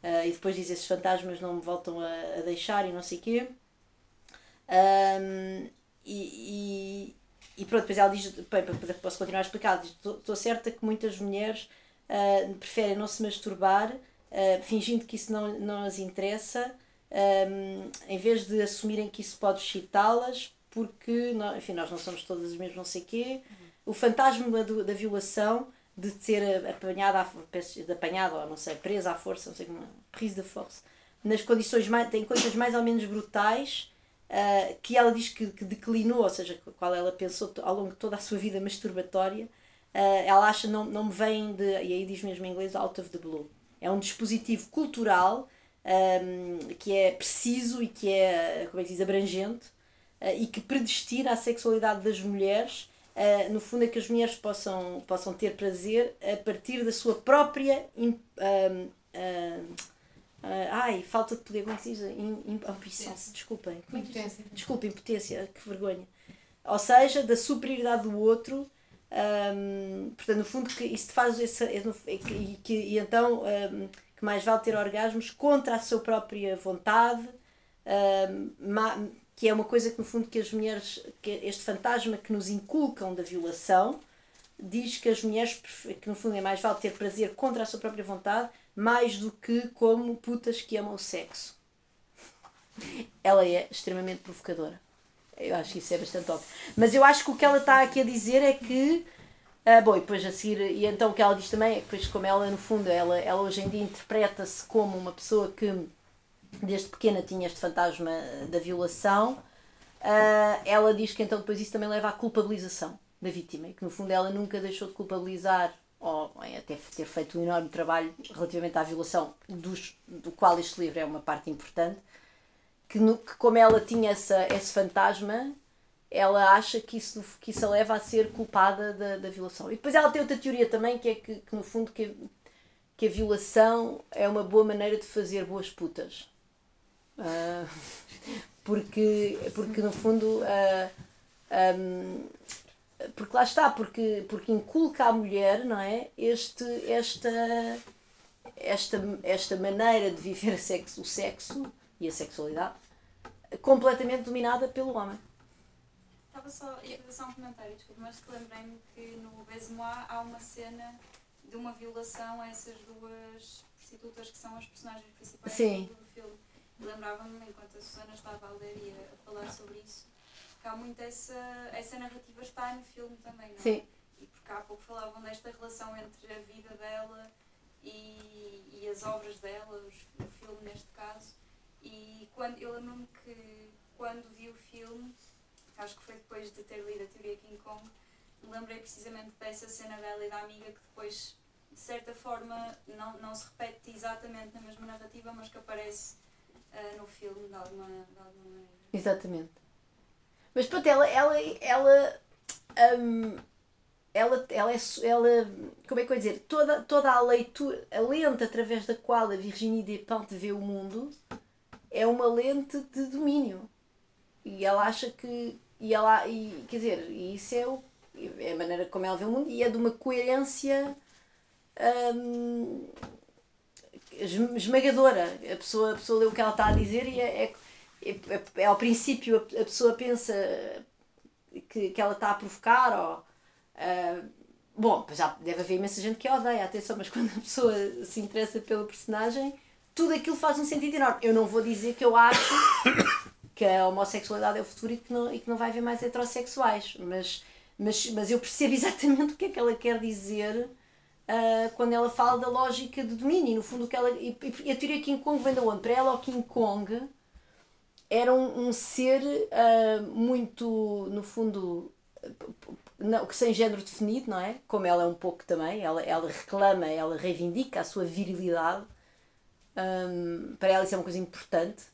Uh, e depois diz esses fantasmas não me voltam a, a deixar e não sei quê. Um, e, e, e, pronto, depois ela diz, bem, posso continuar a explicar, estou certa que muitas mulheres uh, preferem não se masturbar, uh, fingindo que isso não, não as interessa, um, em vez de assumirem que isso pode excitá-las, porque, não, enfim, nós não somos todas as mesmas, não sei quê. O fantasma do, da violação, de ser apanhada, de apanhada, ou não sei, presa à força, não sei como, prise de força, nas condições mais, tem coisas mais ou menos brutais, uh, que ela diz que, que, declinou, ou seja, qual ela pensou ao longo de toda a sua vida masturbatória, uh, ela acha não, não me vem de, e aí diz mesmo em inglês, out of the blue. É um dispositivo cultural um, que é preciso e que é, como é que diz, abrangente uh, e que predestina a sexualidade das mulheres. Uh, no fundo, é que as mulheres possam, possam ter prazer a partir da sua própria. Um, ai, falta de poder, como é que se diz? Ambição, desculpem. É impotência. Desculpa, impotência, que vergonha. Ou seja, da superioridade do outro. Um, portanto, no fundo, que isso te faz esse, e, que, que, e então um, que mais vale ter orgasmos contra a sua própria vontade, um, que é uma coisa que no fundo que as mulheres, que este fantasma que nos inculcam da violação, diz que as mulheres, que no fundo é mais vale ter prazer contra a sua própria vontade mais do que como putas que amam o sexo. Ela é extremamente provocadora. Eu acho que isso é bastante óbvio. Mas eu acho que o que ela está aqui a dizer é que. Ah, bom, e depois a seguir. E então o que ela diz também é que, depois, como ela, no fundo, ela, ela hoje em dia interpreta-se como uma pessoa que desde pequena tinha este fantasma da violação. Uh, ela diz que então depois isso também leva à culpabilização da vítima e que no fundo ela nunca deixou de culpabilizar ou até ter feito um enorme trabalho relativamente à violação, dos, do qual este livro é uma parte importante, que, no, que como ela tinha essa, esse fantasma, ela acha que isso, que isso a leva a ser culpada da, da violação. E depois ela tem outra teoria também, que é que, que no fundo que, que a violação é uma boa maneira de fazer boas putas. Uh, porque, porque no fundo uh, ah, um, porque lá está, porque, porque inculca à mulher, não é? Este, esta, esta, esta maneira de viver sexo, o sexo e a sexualidade completamente dominada pelo homem. Estava só, ia fazer só um comentário, desculpa, mas que lembrei-me que no Besmois há uma cena de uma violação a essas duas prostitutas que são as personagens principais Sim. do filme. Lembrava-me, enquanto a Susana estava a ler e a falar sobre isso, que há muito essa, essa narrativa está no filme também, não é? Sim. E porque há pouco falavam desta relação entre a vida dela e, e as obras dela, os, o filme neste caso. E quando, eu lembro-me que quando vi o filme, acho que foi depois de ter lido a teoria King Kong, me lembrei precisamente dessa cena dela e da amiga que depois, de certa forma, não, não se repete exatamente na mesma narrativa, mas que aparece uh, no filme de alguma, de alguma maneira. Exatamente. Mas pronto, ela. ela, ela um, ela, ela, é, ela, como é que eu ia dizer, toda, toda a leitura, a lente através da qual a Virginie Despentes vê o mundo é uma lente de domínio. E ela acha que, e ela, e, quer dizer, e isso é, o, é a maneira como ela vê o mundo e é de uma coerência hum, esmagadora. A pessoa, a pessoa lê o que ela está a dizer e é, é ao princípio a, pessoa pensa que, que ela está a provocar ou uh, bom, já deve haver imensa gente que a odeia, atenção, mas quando a pessoa se interessa pelo personagem, tudo aquilo faz um sentido enorme. Eu não vou dizer que eu acho que a homossexualidade é o futuro e que não, e que não vai haver mais heterossexuais, mas, mas, mas eu percebo exatamente o que é que ela quer dizer uh, quando ela fala da lógica do domínio. No fundo, que ela, e, e a teoria King Kong vem da onde? Para ela, o King Kong era um, um ser uh, muito, no fundo, não, sem género definido, não é? Como ela é um pouco também, ela, ela reclama, ela reivindica a sua virilidade. Um, para ela isso é uma coisa importante.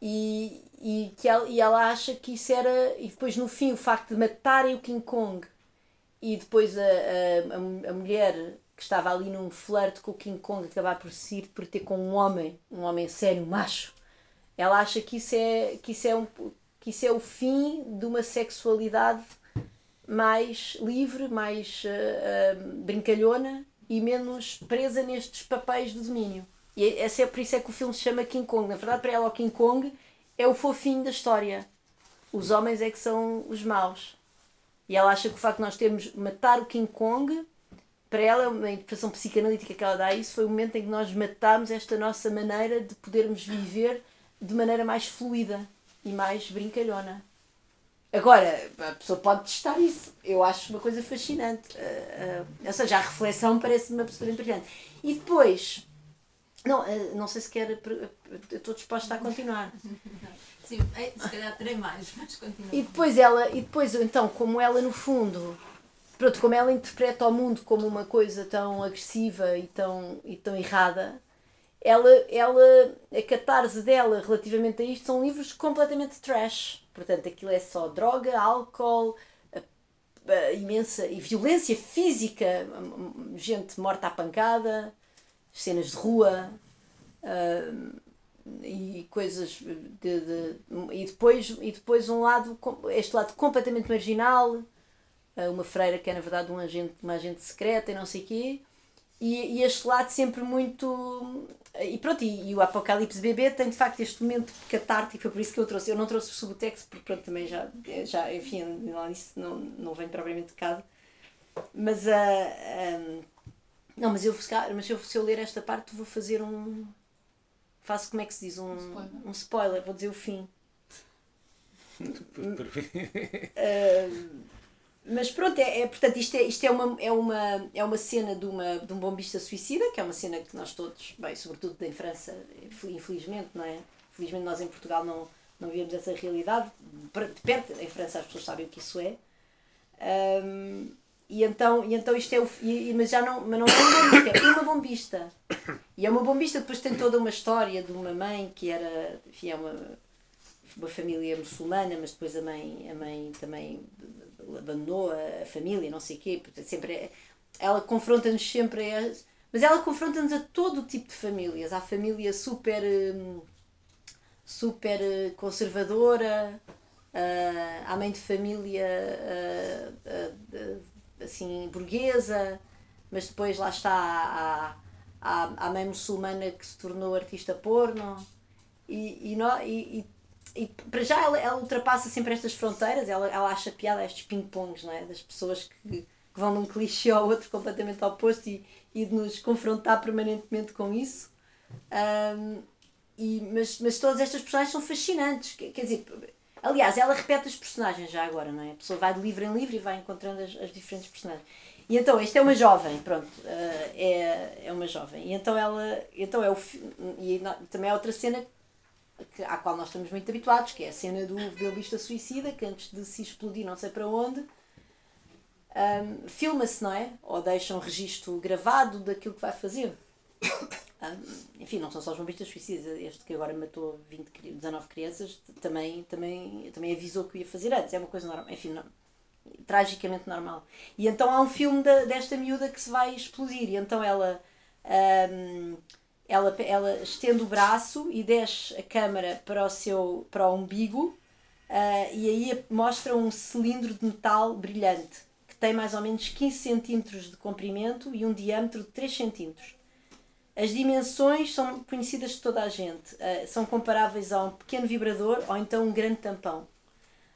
E, e, que ela, e ela acha que isso era. E depois, no fim, o facto de matarem o King Kong e depois a, a, a mulher que estava ali num flerte com o King Kong acabar por se por ter com um homem, um homem sério, macho, ela acha que isso é, que isso é, um, que isso é o fim de uma sexualidade mais livre, mais uh, uh, brincalhona e menos presa nestes papéis de domínio. E é, é por isso é que o filme se chama King Kong. Na verdade, para ela, o King Kong é o fofinho da história. Os homens é que são os maus. E ela acha que o facto de nós termos matar o King Kong, para ela, uma interpretação psicanalítica que ela dá a isso, foi o momento em que nós matámos esta nossa maneira de podermos viver de maneira mais fluida e mais brincalhona. Agora, a pessoa pode testar isso. Eu acho uma coisa fascinante. Uh, uh, ou seja, a reflexão parece-me uma postura importante. E depois, não, uh, não sei se quer. Estou disposta a continuar. Sim, se calhar terei mais, mas continua. E depois ela, e depois então, como ela no fundo, pronto, como ela interpreta o mundo como uma coisa tão agressiva e tão, e tão errada, ela, ela, a catarse dela relativamente a isto são livros completamente trash. Portanto, aquilo é só droga, álcool, a- a imensa e violência física, gente morta à pancada, cenas de rua. e coisas de, de- e depois e depois um lado este lado completamente marginal uma freira que é na verdade um agente uma agente secreta e não sei quê e, e este lado sempre muito e pronto e, e o Apocalipse Bebê tem de facto este momento catártico foi por isso que eu trouxe. Eu não trouxe o subtexto porque pronto também já já enfim lá nisso não não venho propriamente de casa. Mas a não mas eu mas eu, se eu ler esta parte vou fazer um faço como é que se diz? Um, spoiler. um spoiler, vou dizer o fim. Uh, mas pronto, é, é- portanto, isto, é, isto é, uma, é, uma, é uma cena de, uma, de um bombista suicida, que é uma cena que nós todos, bem, sobretudo em França, infelizmente, não é? Felizmente nós em Portugal não, não vemos essa realidade. De perto, em França as pessoas sabem o que isso é. Um, e então, e então isto é o. E, mas já não, mas não é uma bombista, é uma bombista. E é uma bombista, depois tem toda uma história de uma mãe que era. Enfim, é uma, uma família muçulmana, mas depois a mãe, a mãe também abandonou a, família, não sei o quê. Portanto, sempre é- ela confronta-nos sempre a. Mas ela confronta-nos a todo o tipo de famílias. Há família super. hum, super eh, conservadora, ah, há mãe de família ah, ah, assim burguesa, mas depois lá está a, a, a mãe muçulmana que se tornou artista porno e, e, e, e, para já ela, ela ultrapassa sempre estas fronteiras, ela, ela acha piada estes ping-pongs, não é? das pessoas que, que vão de um clichê ao outro completamente oposto e, e de nos confrontar permanentemente com isso. Ahm, e, mas, mas todas estas personagens são fascinantes. Quer, dizer, aliás, ela repete os personagens já agora, não é? A pessoa vai de livro em livro e vai encontrando as, as diferentes personagens. E então, esta é uma jovem, pronto, eh, é, é uma jovem. E então ela, então é o, e também é outra cena que, à qual nós estamos muito habituados, que é a cena do violista suicida, que antes de se explodir não sei para onde, ahm, filma-se, não é? Ou deixa um registro gravado daquilo que vai fazer. Ahm, enfim, não são só os bombistas suicidas, este que agora matou 20, cri- 19 crianças também, também, também avisou que o ia fazer antes, é uma coisa normal, enfim, não, tragicamente normal. E então há um filme da, desta miúda que se vai explodir, e então ela, ahm, ela, ela estende o braço e desce a câmara para o seu para o umbigo, ah, e aí mostra um cilindro de metal brilhante, que tem mais ou menos 15 centímetros de comprimento e um diâmetro de 3 centímetros. As dimensões são conhecidas de toda a gente, ah, são comparáveis a um pequeno vibrador ou então um grande tampão.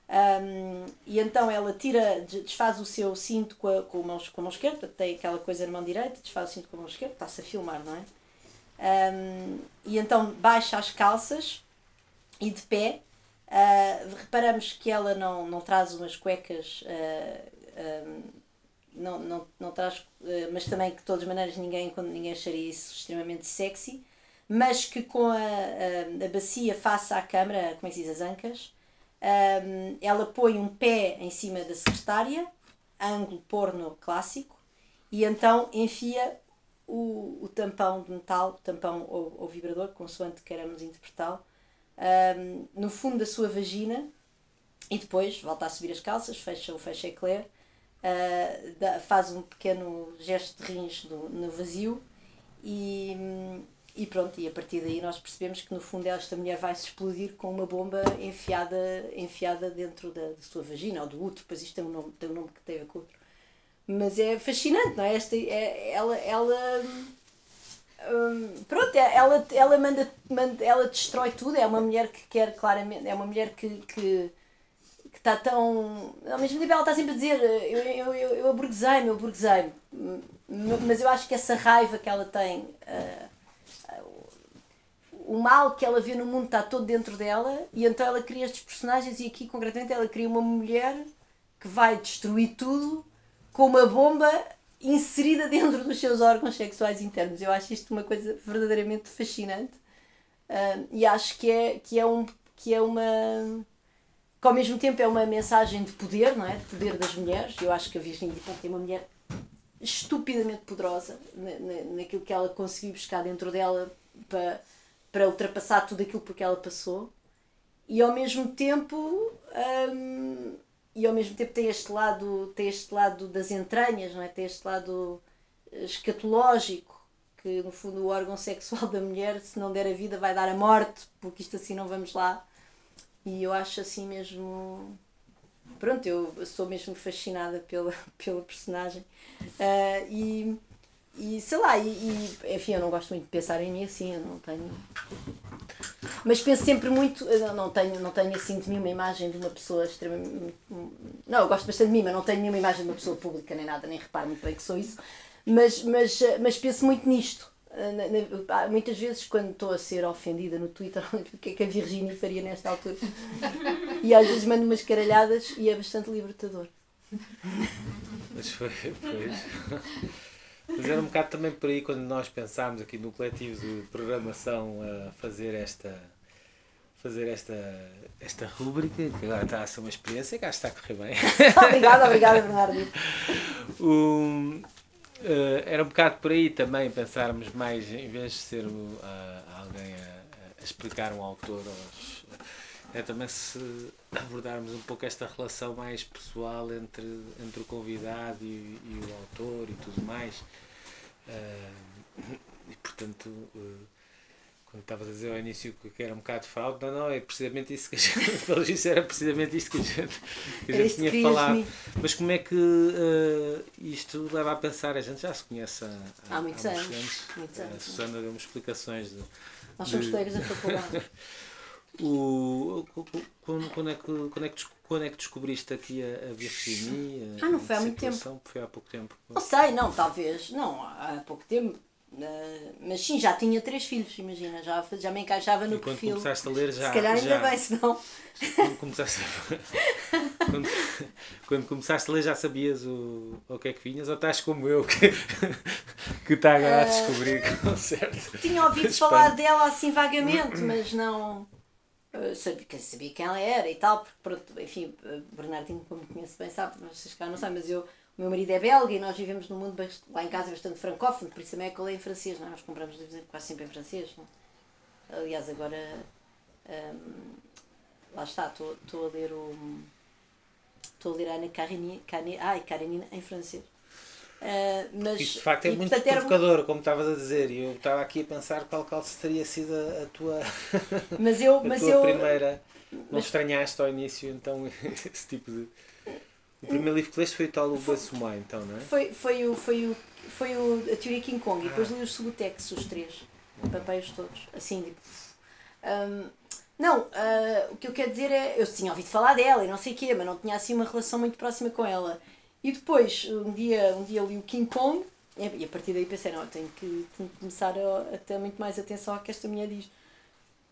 Um, e então ela tira, des- desfaz o seu cinto com a, com a, mão, com a mão esquerda, tem aquela coisa na mão direita, desfaz o cinto com a mão esquerda, está-se a filmar, não é? Um, e então baixa as calças e de pé, ah, reparamos que ela não, não traz umas cuecas, ah, ah, não, não, não traz, ah, mas também que de todas as maneiras ninguém, ninguém acharia isso extremamente sexy, mas que com a, a, a bacia face à câmara, como é que se diz, as ancas, um, ela põe um pé em cima da secretária, ângulo porno clássico, e então enfia o, o tampão de metal, tampão ou, ou vibrador, consoante queiramos interpretá-lo, um, no fundo da sua vagina e depois volta a subir as calças, fecha o fecha eclair, uh, faz um pequeno gesto de rins no, no vazio e, e pronto, e a partir daí nós percebemos que no fundo esta mulher vai se explodir com uma bomba enfiada, enfiada dentro da, da sua vagina ou do útero, pois isto tem um nome, tem um nome que tem a ver com o útero. Mas é fascinante, não é? Esta, é ela, ela hum, pronto, é- ela, ela manda, manda, ela destrói tudo, é uma mulher que quer claramente, é uma mulher que, que, que está tão. Ao mesmo tempo ela está sempre a dizer eu, eu, eu, eu aburguesei-me, eu aburguesei-me. Hum, Mas eu acho que essa raiva que ela tem, ah, ah, o mal que ela vê no mundo está todo dentro dela e então ela cria estes personagens e aqui concretamente ela cria uma mulher que vai destruir tudo com uma bomba inserida dentro dos seus órgãos sexuais internos. Eu acho isto uma coisa verdadeiramente fascinante. Ah, e acho que é, que é um, que é uma que ao mesmo tempo é uma mensagem de poder, não é? De poder das mulheres. Eu acho que a Virginia Despentes é uma mulher estupidamente poderosa na, na, naquilo que ela conseguiu buscar dentro dela para, para ultrapassar tudo aquilo por que ela passou e ao mesmo tempo hum, e ao mesmo tempo tem este lado tem este lado das entranhas não é tem este lado escatológico que no fundo o órgão sexual da mulher se não der a vida vai dar a morte porque isto assim não vamos lá e eu acho assim mesmo pronto eu sou mesmo fascinada pela pela personagem uh, e e sei lá, e, e, enfim, eu não gosto muito de pensar em mim assim, eu não tenho. Mas penso sempre muito, não tenho, não tenho assim de mim uma imagem de uma pessoa extremamente. Não, eu gosto bastante de mim, mas não tenho nenhuma imagem de uma pessoa pública nem nada, nem reparo muito bem que sou isso. Mas, mas, mas penso muito nisto. Muitas vezes, quando estou a ser ofendida no Twitter, o que é que a Virginia faria nesta altura? E às vezes mando umas caralhadas e é bastante libertador. Mas foi, foi. Mas era um bocado também por aí quando nós pensámos aqui no coletivo de programação a fazer esta fazer esta, esta rúbrica, que agora está a ser uma experiência, que acho que está a correr bem. obrigada, obrigada, Bernardo. Um, uh, era um bocado por aí também pensarmos mais, em vez de ser uh, alguém a, a, explicar um autor, aos, é também se abordarmos um pouco esta relação mais pessoal entre, entre o convidado e, e o autor e tudo mais. Uh, e portanto, uh, quando estavas a dizer ao início que era um bocado de fraude, não, não, é precisamente isso que a gente, pelo visto era precisamente isto que a gente, que a gente tinha falado. Mas como é que uh, isto leva a pensar? A gente já se conhece há, há, há muitos, há anos. anos. muitos anos. A Susana deu-me explicações de. Nós somos colegas da faculdade. O, quando, quando, é que, quando, é que, quando é que descobriste aqui a, a? Ah, não foi há muito tempo. Foi há pouco tempo. Não sei, não, talvez. Não, há pouco tempo. Mas sim, já tinha três filhos, imagina, já, já me encaixava no e quando perfil. começaste a ler já. Se calhar ainda já, bem, senão. Quando começaste a, quando, quando começaste a ler já sabias o, o que é que vinhas ou estás como eu que, que está agora a ah, descobrir uh, certo. Tinha ouvido falar dela assim vagamente, mas não sabia, sabia quem ela era e tal, porque pronto, enfim, Bernardinho, como me conhece bem, sabe, mas vocês cá não sabem, mas eu, meu marido é belga e nós vivemos num mundo lá em casa bastante francófono, por isso também é que eu leio em francês, não é? Nós compramos livros quase sempre em francês, não é? Aliás, agora, um, lá está, estou a ler o. Estou a ler a Ana Karenina, ai, Karenina em francês. Uh, mas, Isso de facto é muito portanto, provocador, era... como estavas a dizer, e eu estava aqui a pensar qual, qual teria sido a, a tua, mas eu, a mas tua eu, primeira. Não mas... estranhaste ao início então esse tipo de. O primeiro livro que leste foi o tal O Bassumá, então, não é? Foi, foi, o, foi, o, foi o, a teoria King Kong, e depois ah. li os Subutex, os três, papéis todos, assim, tipo. Um, não, uh, o que eu quero dizer é. Eu tinha ouvido falar dela e não sei o quê, mas não tinha assim uma relação muito próxima com ela. E depois, um dia, um dia li o King Kong e a partir daí pensei, não, tenho que, tenho que começar a, a, ter muito mais atenção ao que esta mulher diz.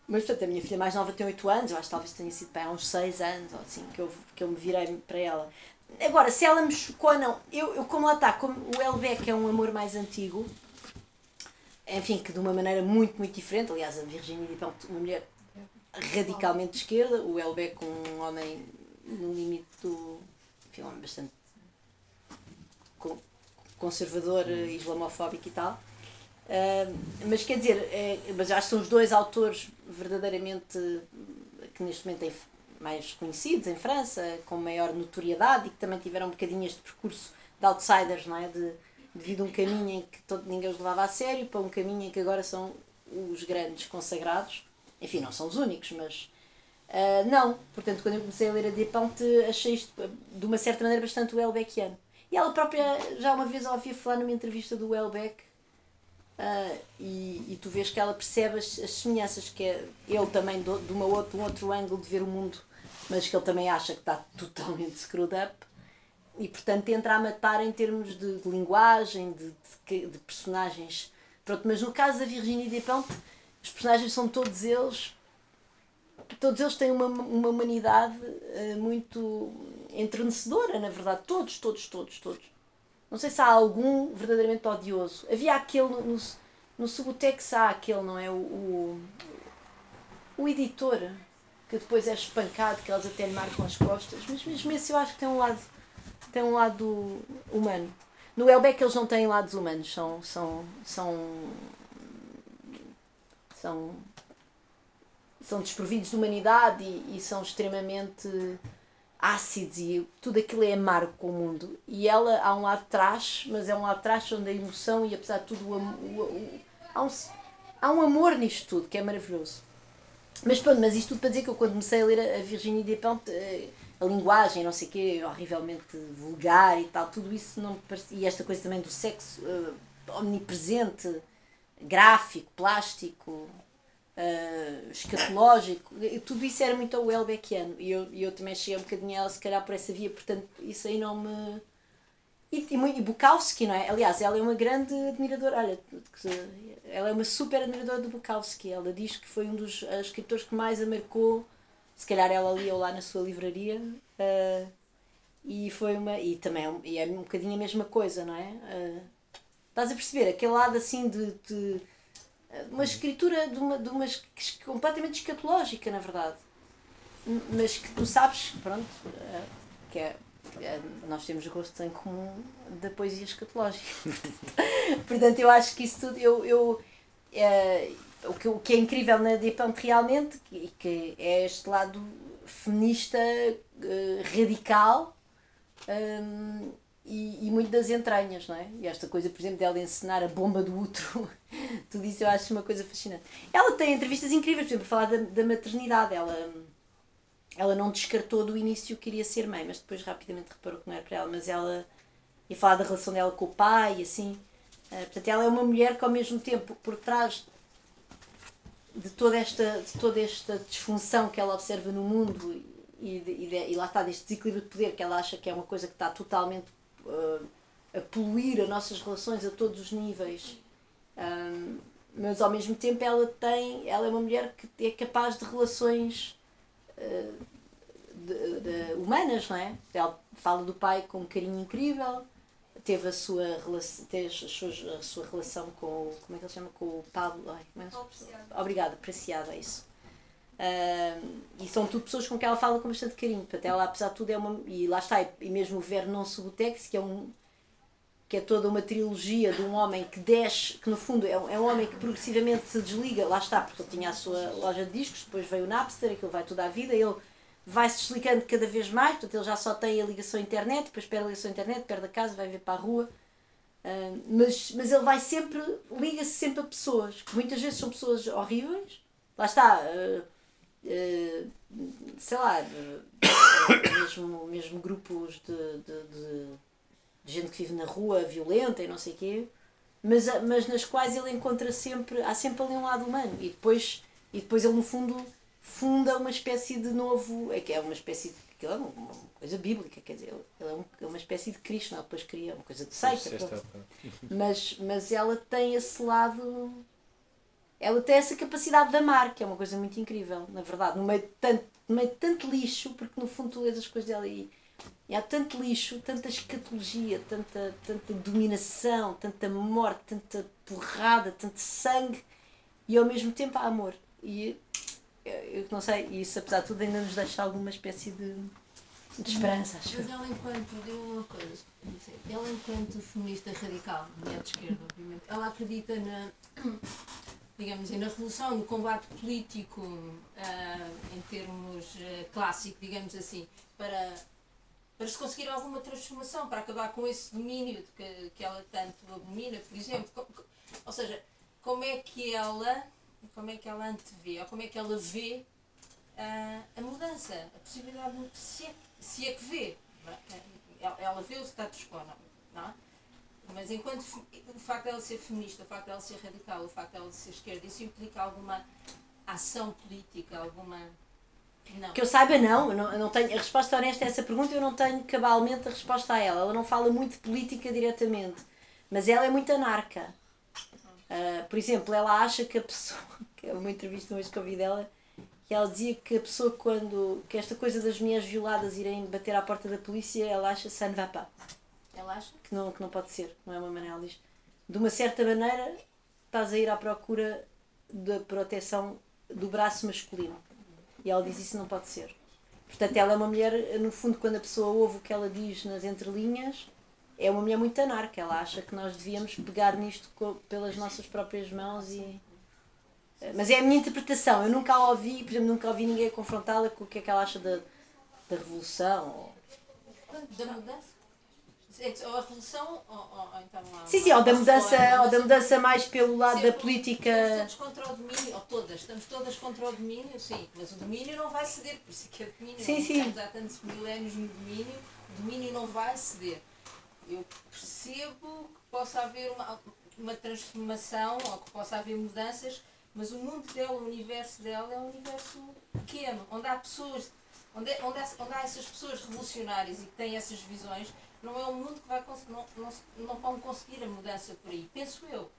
Mas, portanto, a minha filha mais nova tem 8 anos, eu acho que talvez tenha sido para há uns 6 anos, ou assim, que eu, que eu me virei para ela. Agora, se ela me chocou ou não, eu, eu como lá está, como o Elbeck é um amor mais antigo, enfim, que de uma maneira muito, muito diferente, aliás, a Virginia é uma mulher radicalmente de esquerda, o Elbeck um homem no limite do... enfim, um homem bastante conservador, eh, islamofóbico e tal. Uh, mas quer dizer, é, mas acho que são os dois autores verdadeiramente que neste momento têm mais conhecidos em França, com maior notoriedade e que também tiveram um bocadinho este percurso de outsiders, não é? De, devido a um caminho em que todo, ninguém os levava a sério para um caminho em que agora são os grandes consagrados. Enfim, não são os únicos, mas uh, não. Portanto, quando eu comecei a ler a Despente, achei isto de uma certa maneira bastante Welbeckiano. E ela própria, já uma vez ouvia falar numa entrevista do Welbeck, uh, e, e tu vês que ela percebe as, as semelhanças, que é ele também de, uma outro, um outro ângulo de ver o mundo, mas que ele também acha que está totalmente screwed up. E portanto entra a matar em termos de, de linguagem, de, de, de, personagens. Pronto, mas no caso da Virginie Despentes, os personagens são todos eles todos eles têm uma, uma humanidade uh, muito entrenecedora, na verdade. Todos, todos, todos, todos. Não sei se há algum verdadeiramente odioso. Havia aquele no, no, no Subutex, há aquele, não é? O, o, o editor. Que depois é espancado, que elas até lhe marcam as costas, mas mesmo esse eu acho que tem um lado, tem um lado humano. No Elbeck eles não têm lados humanos, são, são, são, são, são desprovidos de humanidade e, e são extremamente ácidos e tudo aquilo é amargo com o mundo. E ela há um lado de trás, mas é um lado de trás onde a emoção e apesar de tudo o, o, o, há, um, há um amor nisto tudo que é maravilhoso. Mas pronto, mas isto tudo para dizer que eu quando comecei a ler a Virginie Despentes, eh, a linguagem, não sei o quê, horrivelmente vulgar e tal, tudo isso não parecia, e esta coisa também do sexo uh, omnipresente, gráfico, plástico, uh, escatológico, tudo isso era muito ao Welbeckiano. E eu, eu também cheguei um bocadinho a ela se calhar por essa via, portanto isso aí não me e, e, e Bukowski, não é? Aliás, ela é uma grande admiradora, olha, ela é uma super admiradora do Bukowski. Ela diz que foi um dos escritores que mais a marcou. Se calhar ela lia lá na sua livraria. Uh, e foi uma. E também e é um bocadinho a mesma coisa, não é? Uh, estás a perceber? Aquele lado assim de. de uma escritura de uma, de uma completamente escatológica, na verdade. Mas que tu sabes, pronto, que é é, nós temos gostos em comum da poesia escatológica. Portanto, eu acho que isso tudo. Eu, eu, é, o, que, o que é incrível na Depante realmente que, que é este lado feminista uh, radical um, e, e, muito das entranhas, não é? E esta coisa, por exemplo, dela encenar a bomba do útero, tudo isso eu acho uma coisa fascinante. Ela tem entrevistas incríveis, por exemplo, falar da, da maternidade. Ela ela não descartou do início que iria ser mãe, mas depois rapidamente reparou que não era para ela. Mas ela ia falar da relação dela com o pai e assim. Uh, portanto, ela é uma mulher que ao mesmo tempo, por trás de toda esta, de toda esta disfunção que ela observa no mundo e, de, e, de, e lá está, deste desequilíbrio de poder que ela acha que é uma coisa que está totalmente uh, a poluir as nossas relações a todos os níveis. Um, mas ao mesmo tempo ela tem, ela é uma mulher que é capaz de relações de, de, humanas, não é? Ela fala do pai com um carinho incrível, teve a sua, teve a sua, a sua relação com como é que ele chama? Com o Pablo. Ai, como é? Obrigada, apreciada, é isso. Uh, e são tudo pessoas com quem ela fala com bastante carinho. Portanto, ela, apesar de tudo, é uma. E lá está, e mesmo o Vernon Subutex, que é um. Que é toda uma trilogia de um homem que desce, que no fundo é um, é um homem que progressivamente se desliga, lá está, porque ele tinha a sua loja de discos, depois veio o Napster, aquilo vai toda a vida, ele vai-se desligando cada vez mais, portanto ele já só tem a ligação à internet, depois perde a ligação à internet, perde a casa, vai ver para a rua. Uh, mas, mas ele vai sempre, liga-se sempre a pessoas, que muitas vezes são pessoas horríveis, lá está, uh, uh, sei lá, mesmo, mesmo grupos de, de, de, de, gente que vive na rua, violenta e não sei o quê, mas, mas nas quais ele encontra sempre, há sempre ali um lado humano e depois, e depois ele no fundo funda uma espécie de novo. É que é uma espécie de. Aquilo é uma, coisa bíblica, quer dizer, ele é, um, é uma espécie de Cristo, não? depois cria uma coisa de seita. Mas, mas ela tem esse lado. Ela tem essa capacidade de amar, que é uma coisa muito incrível, na verdade, no meio de tanto, no meio de tanto lixo, porque no fundo tu lês as coisas dela e, e há tanto lixo, tanta escatologia, tanta, tanta dominação, tanta morte, tanta porrada, tanto sangue e ao mesmo tempo há amor. E eu não sei, isso apesar de tudo ainda nos deixa alguma espécie de, de esperança, acho Mas ela enquanto, digo uma coisa, ela enquanto feminista radical, mulher de esquerda, obviamente, ela acredita na, digamos, na revolução, no combate político, uh, em termos uh, clássicos, digamos assim, para, para se conseguir alguma transformação, para acabar com esse domínio de que, que ela tanto abomina, por exemplo. Ou seja, como é que ela como é que ela antevê, ou como é que ela vê uh, a mudança, a possibilidade de se é, se é que vê. Ela, ela vê o status quo, não, não é? Mas enquanto o facto dela ser feminista, o facto dela ser radical, o facto dela ser esquerda, isso implica alguma ação política, alguma. Não. Que eu saiba, não. Eu não, eu não tenho, a resposta honesta a essa pergunta eu não tenho cabalmente a resposta a ela. Ela não fala muito de política diretamente. Mas ela é muito anarca. Uh, por exemplo, ela acha que a pessoa, que é uma entrevista hoje que eu vi dela, que ela dizia que a pessoa quando, que esta coisa das mulheres violadas irem bater à porta da polícia, ela acha ça ne va pas. Ela acha? Que não, que não pode ser, não é uma maneira, ela diz. De uma certa maneira, estás a ir à procura da proteção do braço masculino. E ela diz isso não pode ser. Portanto, ela é uma mulher, no fundo, quando a pessoa ouve o que ela diz nas entrelinhas, é uma mulher muito anarca. Ela acha que nós devíamos pegar nisto pelas nossas próprias mãos e. Mas é a minha interpretação. Eu nunca a ouvi, por exemplo, nunca ouvi ninguém confrontá-la com o que é que ela acha da, da revolução. ou- Da mudança? A revolução, ou, ou, ou então a. Sim, sim, ou da mudança, ou da mudança mais pelo lado da política. Estamos contra o domínio, ou todas, estamos todas contra o domínio, sim, mas o domínio não vai ceder, por isso é que é domínio. Sim, sim. Estamos há tantos milénios no domínio, o domínio não vai ceder. Eu percebo que possa haver uma, uma transformação, ou que possa haver mudanças, mas o mundo dela, o universo dela é um universo pequeno, onde há pessoas, onde, é- onde, há, onde há essas pessoas revolucionárias e que têm essas visões, não é um mundo que vai conseguir, não, não, não vão conseguir a mudança por aí, penso eu.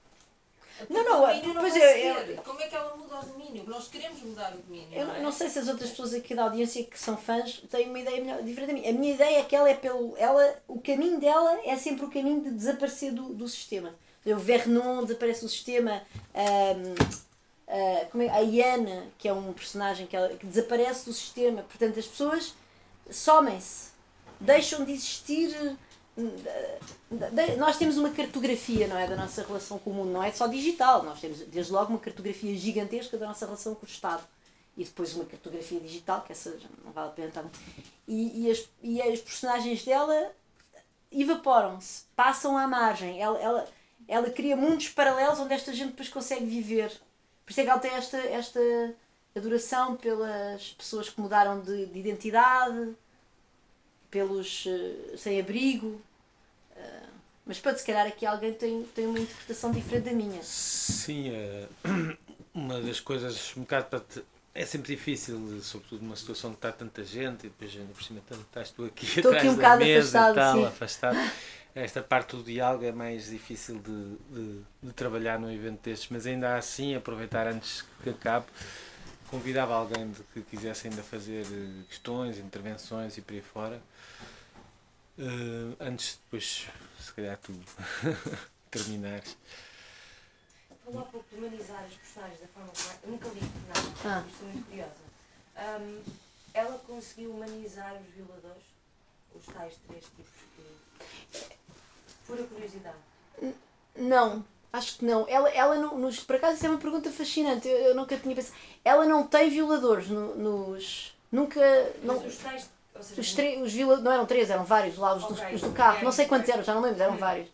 Não, não, O domínio pois é, eu- Como é que ela muda o domínio? Nós queremos mudar o domínio. Eu não, é? não sei se as outras pessoas aqui da audiência que são fãs têm uma ideia melhor, diferente da minha. A minha ideia é que ela é pelo. Ela, o caminho dela é sempre o caminho de desaparecer do, do sistema. O Vernon desaparece do sistema. ahm, ah, como é, a Iana, que é um personagem que, ela, que desaparece do sistema. Portanto, as pessoas somem-se, deixam de existir. de- Nós temos uma cartografia, não é, da nossa relação com o mundo, não é só digital. Nós temos desde logo uma cartografia gigantesca da nossa relação com o Estado e depois uma cartografia digital, que essa não vale a pena estar. E, e, as, e as personagens dela evaporam-se, passam à margem. Ela, ela, ela cria mundos paralelos onde esta gente depois consegue viver. Por isso é que ela tem esta, esta adoração pelas pessoas que mudaram de, de identidade, pelos eh, sem-abrigo. Eh, mas pode, se calhar aqui alguém tem, tem uma interpretação diferente da minha. Sim, é, uma das coisas um bocado para te- é sempre difícil, sobretudo numa situação que está tanta gente e depois ainda por cima estás tu aqui Estou aqui atrás um da bocado mesa afastado, e tal, sim. afastado. Esta parte do diálogo é mais difícil de, de, de trabalhar num evento destes, mas ainda assim aproveitar antes que acabe, convidava alguém de que quisesse ainda fazer eh, questões, intervenções e por aí fora. Eh, antes depois, se calhar tu terminares. Falou há pouco de humanizar as personagens da forma como é. Eu nunca li nada, Ah. estou muito curiosa. Ahm, ela conseguiu humanizar os violadores, os tais três tipos que. Pura curiosidade. Não, acho que não. Ela, ela não, nos, por acaso isso é uma pergunta fascinante. Eu, eu nunca tinha pensado. Ela não tem violadores no- nos. Nunca. Não, os tais. Ou seja, os, tre- os violadores. Não eram três, eram vários lá, os, dos- Ok, os do carro. ok, Não sei quantos eram, já não lembro, eram vários.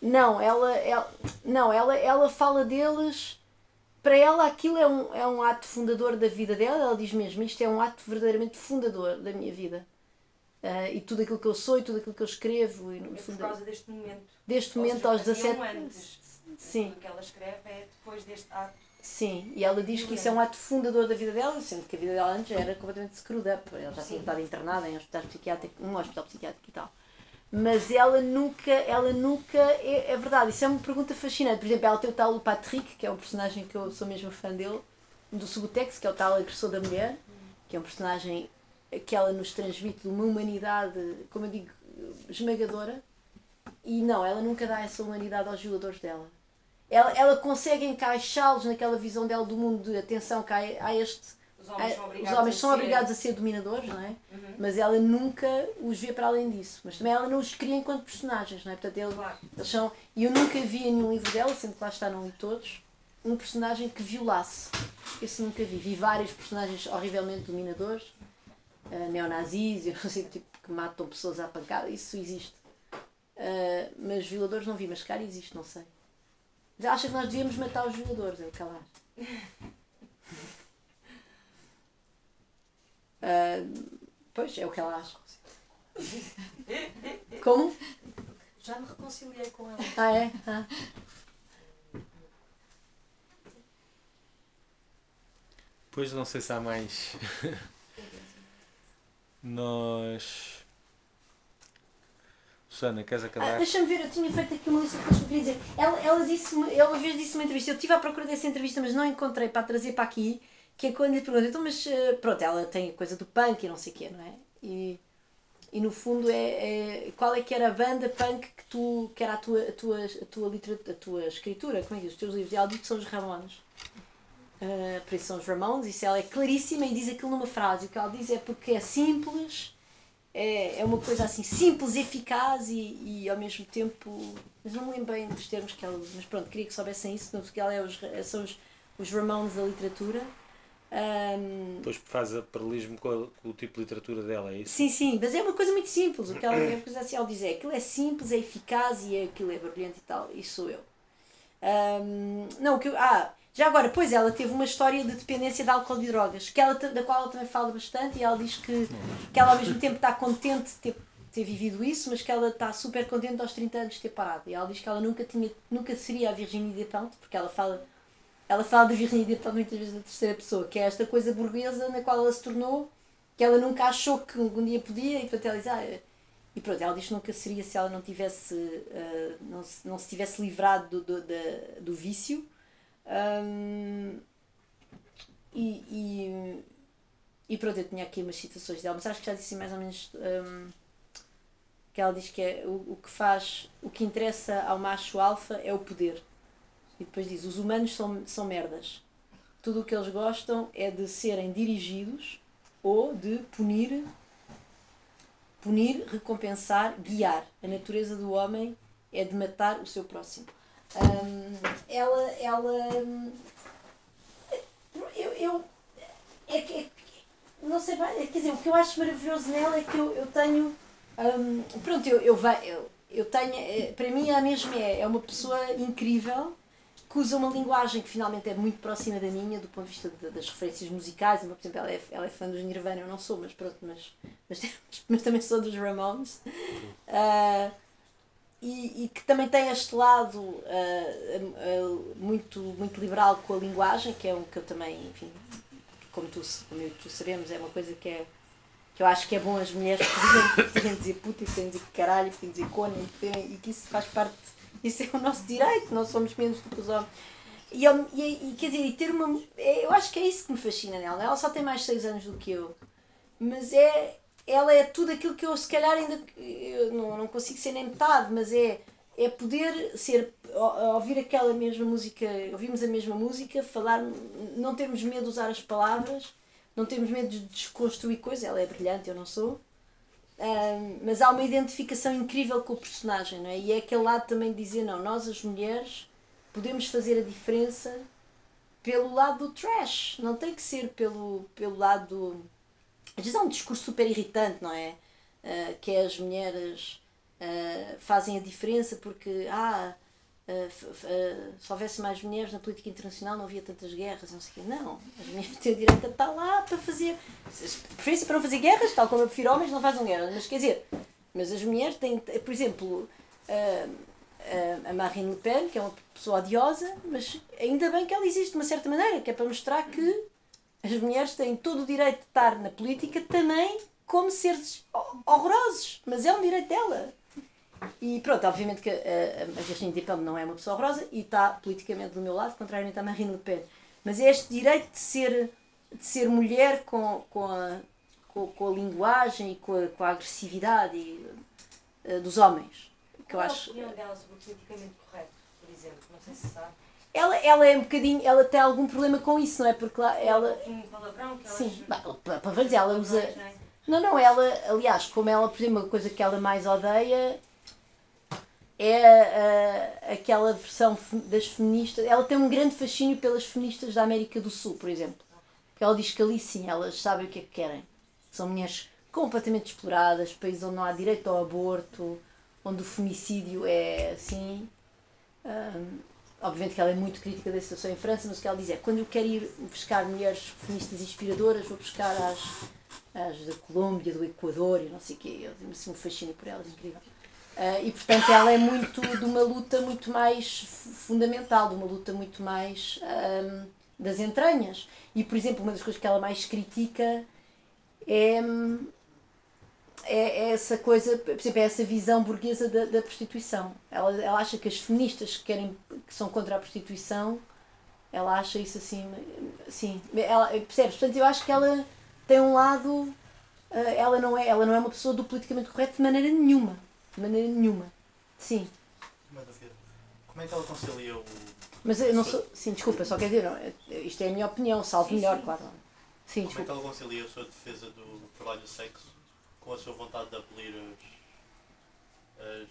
Não, ela, ela, não, ela, ela fala deles. Para ela aquilo é um, é um ato fundador da vida dela. Ela diz mesmo: isto é um ato verdadeiramente fundador da minha vida. Ah, e tudo aquilo que eu sou e tudo aquilo que eu escrevo. E, no é por causa deste momento. deste Ou momento seja, aos faziam 17 antes. Sim. O que ela escreve é depois deste ato. Sim, e ela diz que isso é um ato fundador da vida dela, sendo que a vida dela antes era completamente screwed up. Ela já tinha Sim. estado internada em hospitais psiquiátricos, um hospital psiquiátrico e tal. Mas ela nunca, ela nunca, é, é verdade, isso é uma pergunta fascinante. Por exemplo, ela tem o tal Patrick, que é um personagem que eu sou mesmo fã dele, do Subutex, que é o tal agressor da mulher, que é um personagem que ela nos transmite de uma humanidade, como eu digo, esmagadora. E não, ela nunca dá essa humanidade aos jogadores dela ela, ela consegue encaixá-los naquela visão dela do mundo de atenção que há, há este. Os homens são os obrigados, homens a, são ser- obrigados a ser dominadores, não é? Uhum. Mas ela nunca os vê para além disso. Mas também ela não os cria enquanto personagens, não é? Portanto, ele- Claro. eles são. E eu nunca vi em nenhum livro dela, sendo que lá está, não li todos, um personagem que violasse. Esse nunca vi. Vi vários personagens horrivelmente dominadores, eh, neonazis, eu não sei, tipo, que matam pessoas à pancada, isso existe. Eh, mas violadores não vi, mas cara existe, não sei. Acha que nós devíamos matar os violadores, é o que ela acha. Ah, pois, é o que ela acha. Como? Já me reconciliei com ela. Ah, é? Ah. Pois não sei se há mais. Nós. Susana, queres Ah, acabar? Deixa-me ver, eu tinha feito aqui uma lista que eu queria dizer. Ela, ela disse ela uma vez disse uma entrevista, eu estive à procura dessa entrevista, mas não encontrei para trazer para aqui, que é quando lhe pergunta, então, mas eh, pronto, ela tem a coisa do punk e não sei o quê, não é? E, e no fundo é, é- qual é que era a banda punk que tu, que era a tua, a tua, a tua, literatura, a tua escritura, como é que? Os teus livros de áudio são os Ramones. Uh, por isso são os Ramones, isso ela é claríssima e diz aquilo numa frase. O que ela diz é porque é simples, é, é uma coisa assim simples, eficaz e, e ao mesmo tempo. Mas não me lembro bem dos termos que ela usa, mas pronto, queria que soubessem isso, porque ela é os, são os, os Ramones da literatura. Um, Depois faz a paralelismo com, com, o tipo de literatura dela, é isso? Sim, sim, mas é uma coisa muito simples. O que ela, é coisa assim, ela diz é aquilo é simples, é eficaz e é, aquilo é brilhante e tal. Isso sou eu. Um, não, o que eu, Ah, já agora, pois ela teve uma história de dependência de álcool e drogas, que ela, da qual ela também fala bastante e ela diz que, que ela ao mesmo tempo está contente de ter, ter vivido isso, mas que ela está super contente aos 30 anos de ter parado. E ela diz que ela nunca, tinha, nunca seria a Virginie Despentes, porque ela fala, ela fala de Virginie Despentes muitas vezes na terceira pessoa, que é esta coisa burguesa na qual ela se tornou, que ela nunca achou que um dia podia, e portanto ela diz, ah, e pronto, ela diz que nunca seria se ela não tivesse, uh, não, se, não se tivesse livrado do, do, do, do vício um, e, e, e pronto, eu tinha aqui umas citações dela, mas acho que já disse mais ou menos um, que ela diz que é o, o que faz, o que interessa ao macho alfa é o poder. E depois diz: os humanos são, são merdas. Tudo o que eles gostam é de serem dirigidos ou de punir, punir, recompensar, guiar. A natureza do homem é de matar o seu próximo. Um, ela. ela eu. eu é, é, não sei, quer dizer, o que eu acho maravilhoso nela é que eu, eu tenho. Um, pronto, eu, eu, eu, eu tenho. É, para mim, a mesma é, é uma pessoa incrível que usa uma linguagem que finalmente é muito próxima da minha, do ponto de vista de, das referências musicais. Por exemplo, ela é, ela é fã dos Nirvana, eu não sou, mas pronto, mas, mas, mas também sou dos Ramones. Uh, e, e, que também tem este lado uh, uh, muito, muito liberal com a linguagem, que é um que eu também, enfim, como tu, como tu sabemos, é uma coisa que é que eu acho que é bom as mulheres poderem dizer puta, poderem dizer caralho, poderem dizer cone, e que isso faz parte, isso é o nosso direito, nós somos menos do que os homens. E, e, e quer dizer, e ter uma. É, eu acho que é isso que me fascina nela. Ela só tem mais 6 anos do que eu. Mas é, ela é tudo aquilo que eu se calhar ainda não, não consigo ser nem metade, mas é, é poder ser, ouvir aquela mesma música, ouvimos a mesma música, falar, não termos medo de usar as palavras, não termos medo de desconstruir coisas, ela é brilhante, eu não sou. Um, mas há uma identificação incrível com o personagem, não é? E é aquele lado também de dizer, não, nós as mulheres podemos fazer a diferença pelo lado do trash, não tem que ser pelo, pelo lado às vezes há um discurso super irritante, não é? Uh, que é as mulheres uh, fazem a diferença porque ah, uh, se houvesse mais mulheres na política internacional não havia tantas guerras, não sei o quê. Não, as mulheres têm o direito a estar lá para fazer. Preferência para não fazer guerras, tal como eu prefiro homens, não fazem guerras. Mas quer dizer, mas as mulheres têm, por exemplo, a Marine Le Pen, que é uma pessoa odiosa, mas ainda bem que ela existe de uma certa maneira, que é para mostrar que as mulheres têm todo o direito de estar na política também como seres horrorosos, mas é um direito dela. E pronto, obviamente que a, a Virginie Despentes não é uma pessoa horrorosa e está politicamente do meu lado, contrariamente à Marine Le Pen. Mas é este direito de ser, de ser mulher com, com, a, com, com a linguagem e com a, com a agressividade e, uh, dos homens. Que Qual eu acho... a opinião dela sobre o politicamente correto, por exemplo? Não sei se sabe ela, ela é um bocadinho, ela tem algum problema com isso, não é? Porque lá, ela. Um palavrão que ela Sim, para ver, ela usa. É? Não, não, ela, aliás, como ela, por exemplo, a coisa que ela mais odeia é uh, aquela versão das feministas. Ela tem um grande fascínio pelas feministas da América do Sul, por exemplo. Porque ela diz que ali sim, elas sabem o que é que querem. São mulheres completamente exploradas, países onde não há direito ao aborto, onde o femicídio é assim. Um, obviamente que ela é muito crítica da situação em França, mas o que ela diz é quando eu quero ir buscar mulheres feministas inspiradoras, vou buscar as, as da Colômbia, do Equador e não sei o quê. Eu tenho assim um fascínio por elas, incrível. Uh, e portanto ela é muito de uma luta muito mais fundamental, de uma luta muito mais um, das entranhas. E por exemplo, uma das coisas que ela mais critica é é, é, essa coisa, por exemplo, é essa visão burguesa da, da prostituição. Ela, ela acha que as feministas que, querem, que são contra a prostituição, ela acha isso assim, sim, ela, percebes? Portanto, eu acho que ela tem um lado, eh, ela não é, ela não é uma pessoa do politicamente correto de maneira nenhuma, de maneira nenhuma, sim. Como é que ela concilia o Mas eu não sou. Sim, desculpa, só quer dizer, não, é- isto é a minha opinião, salvo Sim, melhor, sim. claro. Sim, Como é que desculpa. ela concilia a sua defesa do trabalho do sexo com a sua vontade de abolir as. as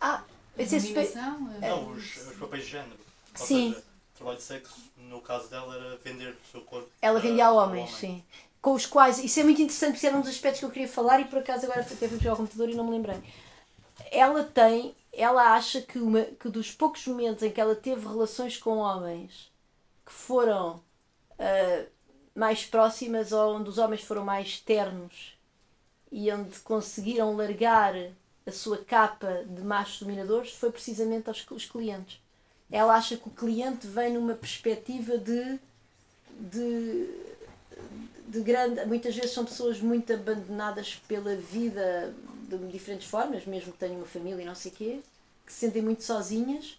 Ah, esse é super- Dominação, a- não, os, os papéis de género. Ou Sim. seja, o trabalho de sexo, no caso dela, era vender o seu corpo. Ela vendia a ao homens, sim. Com os quais, isso é muito interessante, porque era um dos aspectos que eu queria falar e por acaso agora até fui pegar o computador e não me lembrei. Ela tem, ela acha que, uma, que dos poucos momentos em que ela teve relações com homens que foram ah, mais próximas ou onde os homens foram mais ternos e onde conseguiram largar a sua capa de machos dominadores foi precisamente aos os clientes. Ela acha que o cliente vem numa perspectiva de de, de grande. Muitas vezes são pessoas muito abandonadas pela vida de diferentes formas, mesmo que tenham uma família e não sei o quê, que se sentem muito sozinhas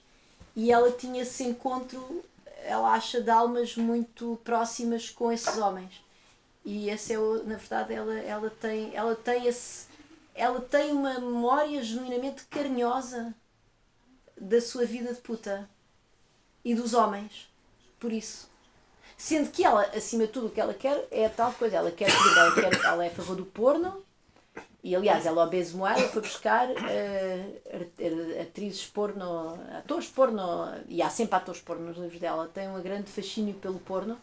e ela tinha esse encontro, ela acha, de almas muito próximas com esses homens. E esse é o, na verdade, ela, ela tem, ela tem esse. Ela tem uma memória genuinamente carinhosa da sua vida de puta e dos homens. Por isso. Sendo que ela, acima de tudo, o que ela quer é a tal coisa. Ela quer, ela, quer, ela é a favor do porno. E aliás, ela ao Bezo Moara foi buscar ar- ar- atrizes porno, atores porno, e há sempre atores porno nos livros dela. Tem um grande fascínio pelo porno,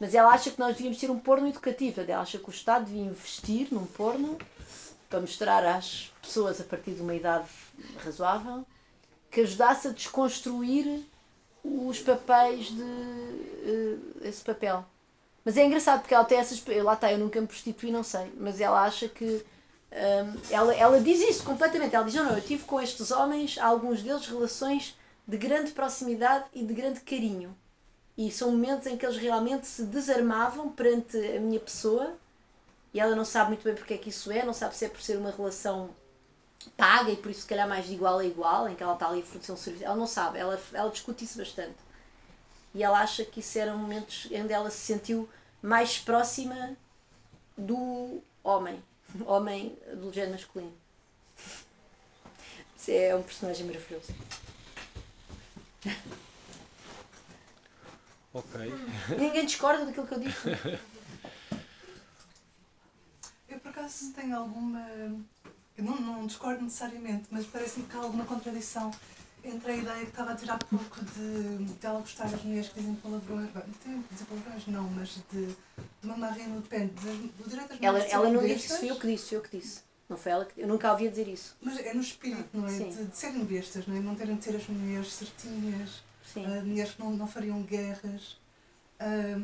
mas ela acha que nós devíamos ter um porno educativo. Ela acha que o Estado devia investir num porno para mostrar às pessoas a partir de uma idade razoável que ajudasse a desconstruir os papéis de eh, esse papel. Mas é engraçado porque ela tem essas. Lá está, eu nunca me prostituí, não sei. Mas ela acha que. hum, ela, ela diz isso completamente. Ela diz: não, não, eu tive com estes homens, alguns deles, relações de grande proximidade e de grande carinho. E são momentos em que eles realmente se desarmavam perante a minha pessoa. E ela não sabe muito bem porque é que isso é, não sabe se é por ser uma relação paga e por isso se calhar mais de igual a igual, em que ela está ali a fornecer um serviço. Ela não sabe, ela, ela discute isso bastante. E ela acha que isso eram momentos onde ela se sentiu mais próxima do homem, homem do género masculino. É um personagem maravilhoso. Ok. Ninguém discorda daquilo que eu disse. Eu por acaso tenho alguma. Eu não, não discordo necessariamente, mas parece-me que há alguma contradição entre a ideia que estava a tirar há pouco de, de ela gostar das mulheres que dizem palavrões. Bem, não tem dizer palavrões, não, mas de, de uma Marine Le Pen, das- do direito das Ela, mulheres ela não serem disse bestas, foi eu que disse, foi eu que disse. Não foi ela que. Eu nunca a ouvia dizer isso. Mas é no espírito, não é? De, de serem bestas, não é? Não terem de ser as mulheres certinhas, Sim. ah, mulheres que não, não fariam guerras. Ah,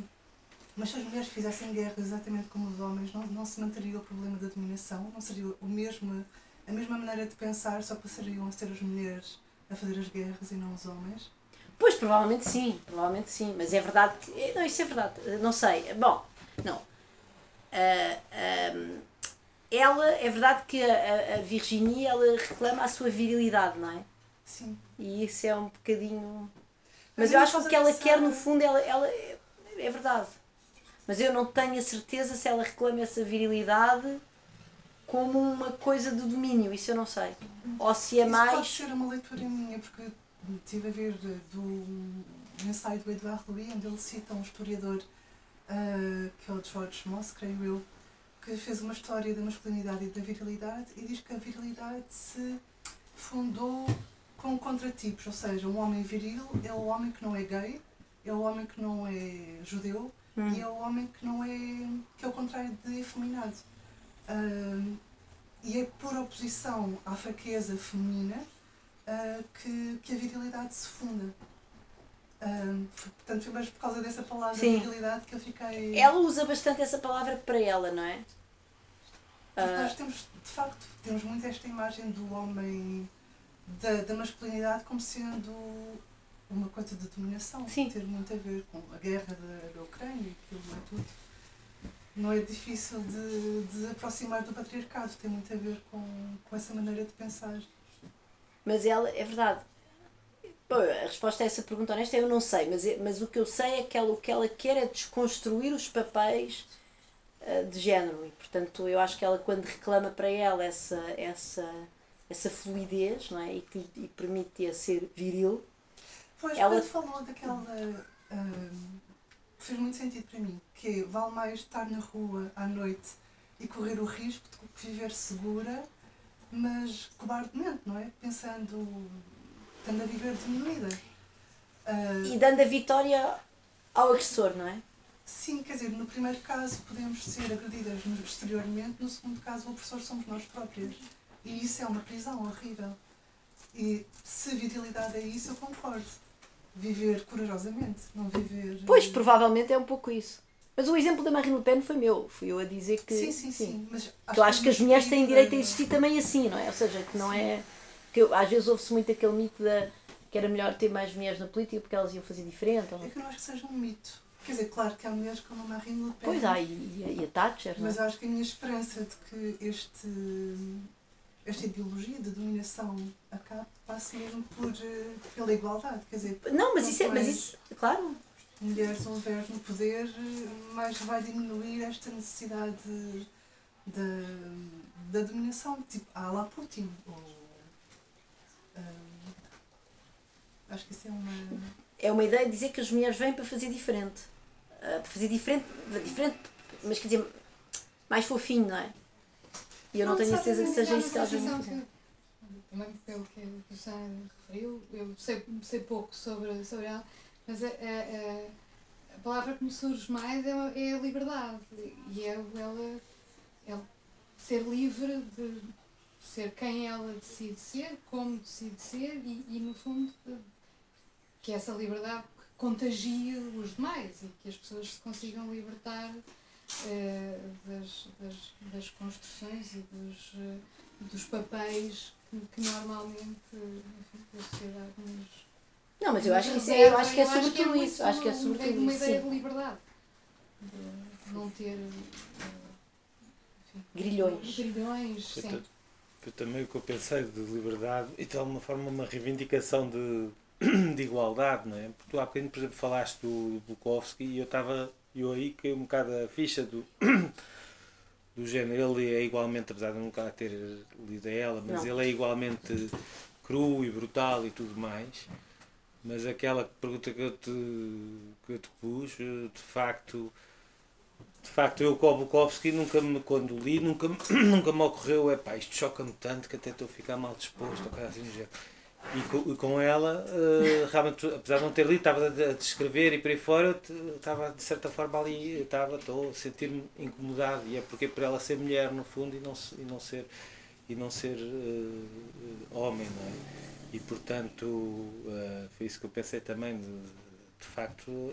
mas se as mulheres fizessem guerra exatamente como os homens, não, não se manteria o problema da dominação, não seria o mesmo, a mesma maneira de pensar, só passariam a ser as mulheres a fazer as guerras e não os homens. Pois, provavelmente sim, provavelmente sim, mas é verdade que. eh, Não, isso é verdade, eh, não sei. Bom, não. Ah, ahm, ela, é verdade que a, a- a Virginie ela reclama a sua virilidade, não é? Sim. E isso é um bocadinho. Mas Mas eu acho que o que ela quer, no fundo, ela, ela é, é verdade. Mas eu não tenho a certeza se ela reclama essa virilidade como uma coisa de domínio, isso eu não sei. Ou se é Isso pode mais. ser uma leitura minha, porque estive a ver do ensaio do Eduardo Louis, onde ele cita um historiador ah, que é o George Moss, creio eu, que fez uma história da masculinidade e da virilidade e diz que a virilidade se fundou com contratipos, ou seja, um homem viril é o homem que não é gay, é o homem que não é judeu Hum. e é o homem que não é que é o contrário de efeminado. Ah, e é por oposição à fraqueza feminina ah, que, que a virilidade se funda. Portanto, foi mais por causa dessa palavra Sim. virilidade que eu fiquei. Ela usa bastante essa palavra para ela, não é? Porque Ah, nós temos, de facto, temos muito esta imagem do homem, da, da masculinidade, como sendo uma coisa de dominação. Sim. Ter muito a ver com a guerra da, da Ucrânia, aquilo é tudo. Não é difícil de, de aproximar do patriarcado, tem muito a ver com, com essa maneira de pensar. Mas ela, é verdade. Bom, a resposta a essa pergunta honesta é eu não sei, mas, é- mas o que eu sei é que ela, o que ela quer é desconstruir os papéis ah, de género. E, portanto, eu acho que ela, quando reclama para ela essa, essa, essa fluidez não é? e que lhe permite-a ser viril, Pois, Ela- falou daquela. ahm, fez muito sentido para mim, que vale mais estar na rua à noite e correr o risco de viver segura, mas cobardemente, não é? Pensando. estando a viver diminuída. Ah, E dando a vitória ao agressor, não é? Sim, quer dizer, no primeiro caso podemos ser agredidas exteriormente, no segundo caso o opressor somos nós próprias. E isso é uma prisão horrível. E se virilidade é isso, eu concordo. Viver corajosamente, não viver. Pois, eh, provavelmente é um pouco isso. Mas o exemplo da Marine Le Pen foi meu. Fui eu a dizer que. Sim, sim, sim. Mas Que eu acho que as mulheres têm direito a existir também assim, não é? Ou seja, que não é. Que eu- às vezes ouve-se muito aquele mito da que era melhor ter mais mulheres na política porque elas iam fazer diferente. ou- É que eu não acho que seja um mito. Quer dizer, claro que há mulheres como a Marine Le Pen. Pois há, e, e, a Thatcher, Mas é? eu acho que a minha esperança de que este, esta ideologia de dominação acabe passa mesmo por, eh, pela igualdade. Quer dizer, Não, mas isso é. Mas isso, claro. mulheres houver no poder, eh, mais vai diminuir esta necessidade da, da dominação, tipo, à la Putin. Ou, ah, acho que isso é uma. É uma ideia de dizer que as mulheres vêm para fazer diferente. Ah, para fazer diferente, diferente, mas quer dizer, mais fofinho, não é? E eu não, Não, tenho certeza que seja isso que elas que- Também pelo que o Sam referiu, eu sei, sei pouco sobre, sobre ela, mas a, a, a- a palavra que me surge mais é, a- é a liberdade. E é ela, ela ser livre de ser quem ela decide ser, como decide ser e, e no fundo, que essa liberdade contagie os demais e que as pessoas se consigam libertar das, das, das construções e dos, eh, dos papéis que, que normalmente enfim, a sociedade nos. Não, mas eu acho que isso é, reserva. eu acho que é sobretudo muito isso. Acho que é uma- sobretudo uma isso. ideia Sim. de liberdade. De não ter. eh, enfim, Grilhões. Grilhões, Foi, sim. foi também o que eu pensei de liberdade e de alguma forma uma reivindicação de, de igualdade, não é? Porque tu há bocadinho, por exemplo, falaste do Bukowski e eu estava, eu aí que um bocado a ficha do, do género, ele é igualmente, apesar de nunca ter lido a ela, mas Não. ele é igualmente cru e brutal e tudo mais. Mas aquela pergunta que eu te, que eu te pus, de facto, de facto, eu com o Bukowski nunca me, quando li, nunca, me- nunca me ocorreu, é pá, isto choca-me tanto que até estou a ficar mal disposto, ou coisa assim. E com, com ela, eh, realmente, apesar de não ter lido, estava a, descrever e por aí fora, estava de certa forma ali, estava, estou a sentir-me incomodado, e é porque por ela ser mulher no fundo e não, e não ser, e não ser eh, homem, não é? E portanto, eh, foi isso que eu pensei também, de, de facto,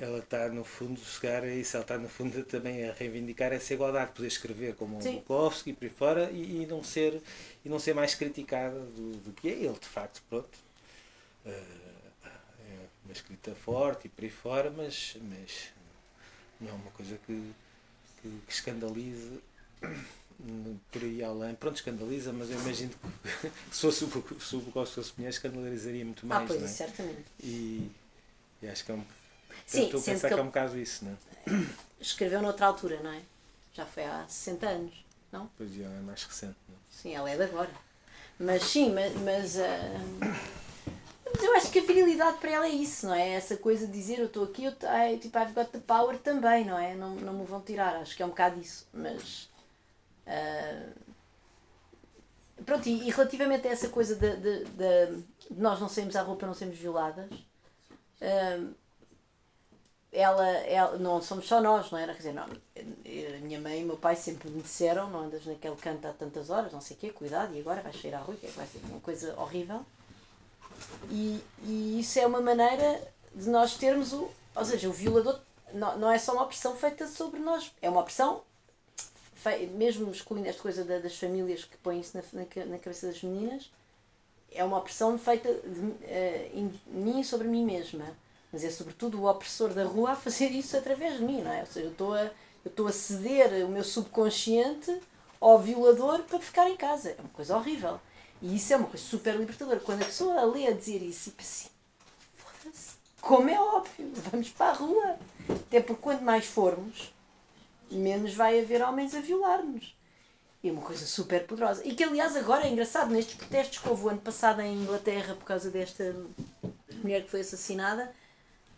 ela está no fundo, chegar a isso, ela está no fundo também a reivindicar essa igualdade, poder escrever como o. Bukowski e por aí fora e, e não ser, e não ser mais criticada do, do que é ele, de facto, pronto. Eh, é uma escrita forte e por aí fora, mas, mas não é uma coisa que, que, que escandalize por aí além. Pronto, escandaliza, mas eu imagino que se fosse o Bukowski fosse mulher, escandalizaria muito Ah, mais. pois, não é? certamente. E, e acho que é um. Sim, estou a pensar que que é um bocado isso, não é? Escreveu noutra altura, não é? Já foi há 60 anos. Pois é, é mais recente. Não é? Sim, ela é de agora. Mas sim, mas. mas ah, mas eu acho que a virilidade para ela é isso, não é? Essa coisa de dizer eu estou aqui, eu, ai, tipo, I've got the power também, não é? Não, não me vão tirar, acho que é um bocado isso. Mas. ah, pronto, e, e relativamente a essa coisa de, de, de- de nós não sairmos à para não sermos violadas, ah, ela, ela, não somos só nós, não era? Quer dizer, não, a minha mãe e o meu pai sempre me disseram, não andas naquele canto há tantas horas, não sei o quê, cuidado, e agora vais sair à rua, é que vai ser uma coisa horrível. E, e isso é uma maneira de nós termos o. Ou seja, o violador não, não é só uma opressão feita sobre nós, é uma opressão, fe- mesmo excluindo esta coisa da- das famílias que põem isso na, na, na cabeça das meninas, é uma opressão feita de, eh, em mim sobre mim mesma. Mas é sobretudo o opressor da rua a fazer isso através de mim, não é? Ou seja, eu estou a, eu estou a ceder o meu subconsciente ao violador para ficar em casa. É uma coisa horrível. E isso é uma coisa super libertadora. Quando a pessoa lê a dizer isso e pensa assim, foda-se, como é óbvio, vamos para a rua. Até porque quanto mais formos, menos vai haver homens a violar-nos. É uma coisa super poderosa. E que, aliás, agora é engraçado, nestes protestos que houve o ano passado em Inglaterra por causa desta mulher que foi assassinada,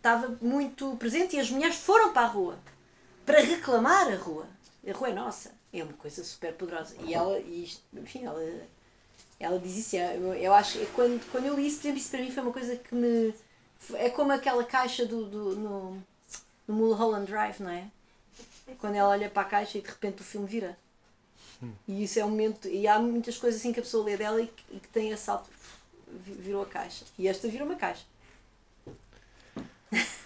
estava muito presente e as mulheres foram para a rua para reclamar a rua. A rua é nossa. É uma coisa super poderosa. E ela, e isto, enfim, ela, ela diz isso. Eu, eu acho que quando, quando eu li isso, isso para mim foi uma coisa que me. É como aquela caixa do, do, no, no Mulholland Drive, não é? Quando ela olha para a caixa e de repente o filme vira. E isso é um momento. E há muitas coisas assim que a pessoa lê dela e que, e que tem esse salto. Virou a caixa. E esta virou uma caixa.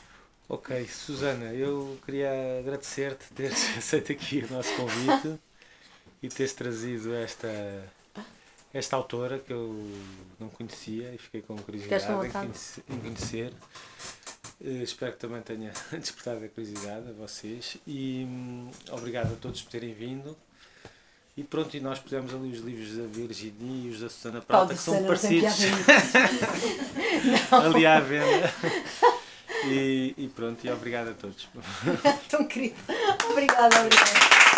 Ok, Susana, eu queria agradecer-te teres aceito aqui o nosso convite e teres trazido esta, esta autora que eu não conhecia e fiquei com curiosidade em conhecer. Em conhecer. Eh, espero que também tenha despertado a curiosidade a vocês e hum, obrigado a todos por terem vindo. E pronto, e nós pusemos ali os livros da Virginia e os da Susana Prata, que são parecidos ali à venda. E, e pronto, e obrigado a todos. Tão querido. Obrigada, obrigada.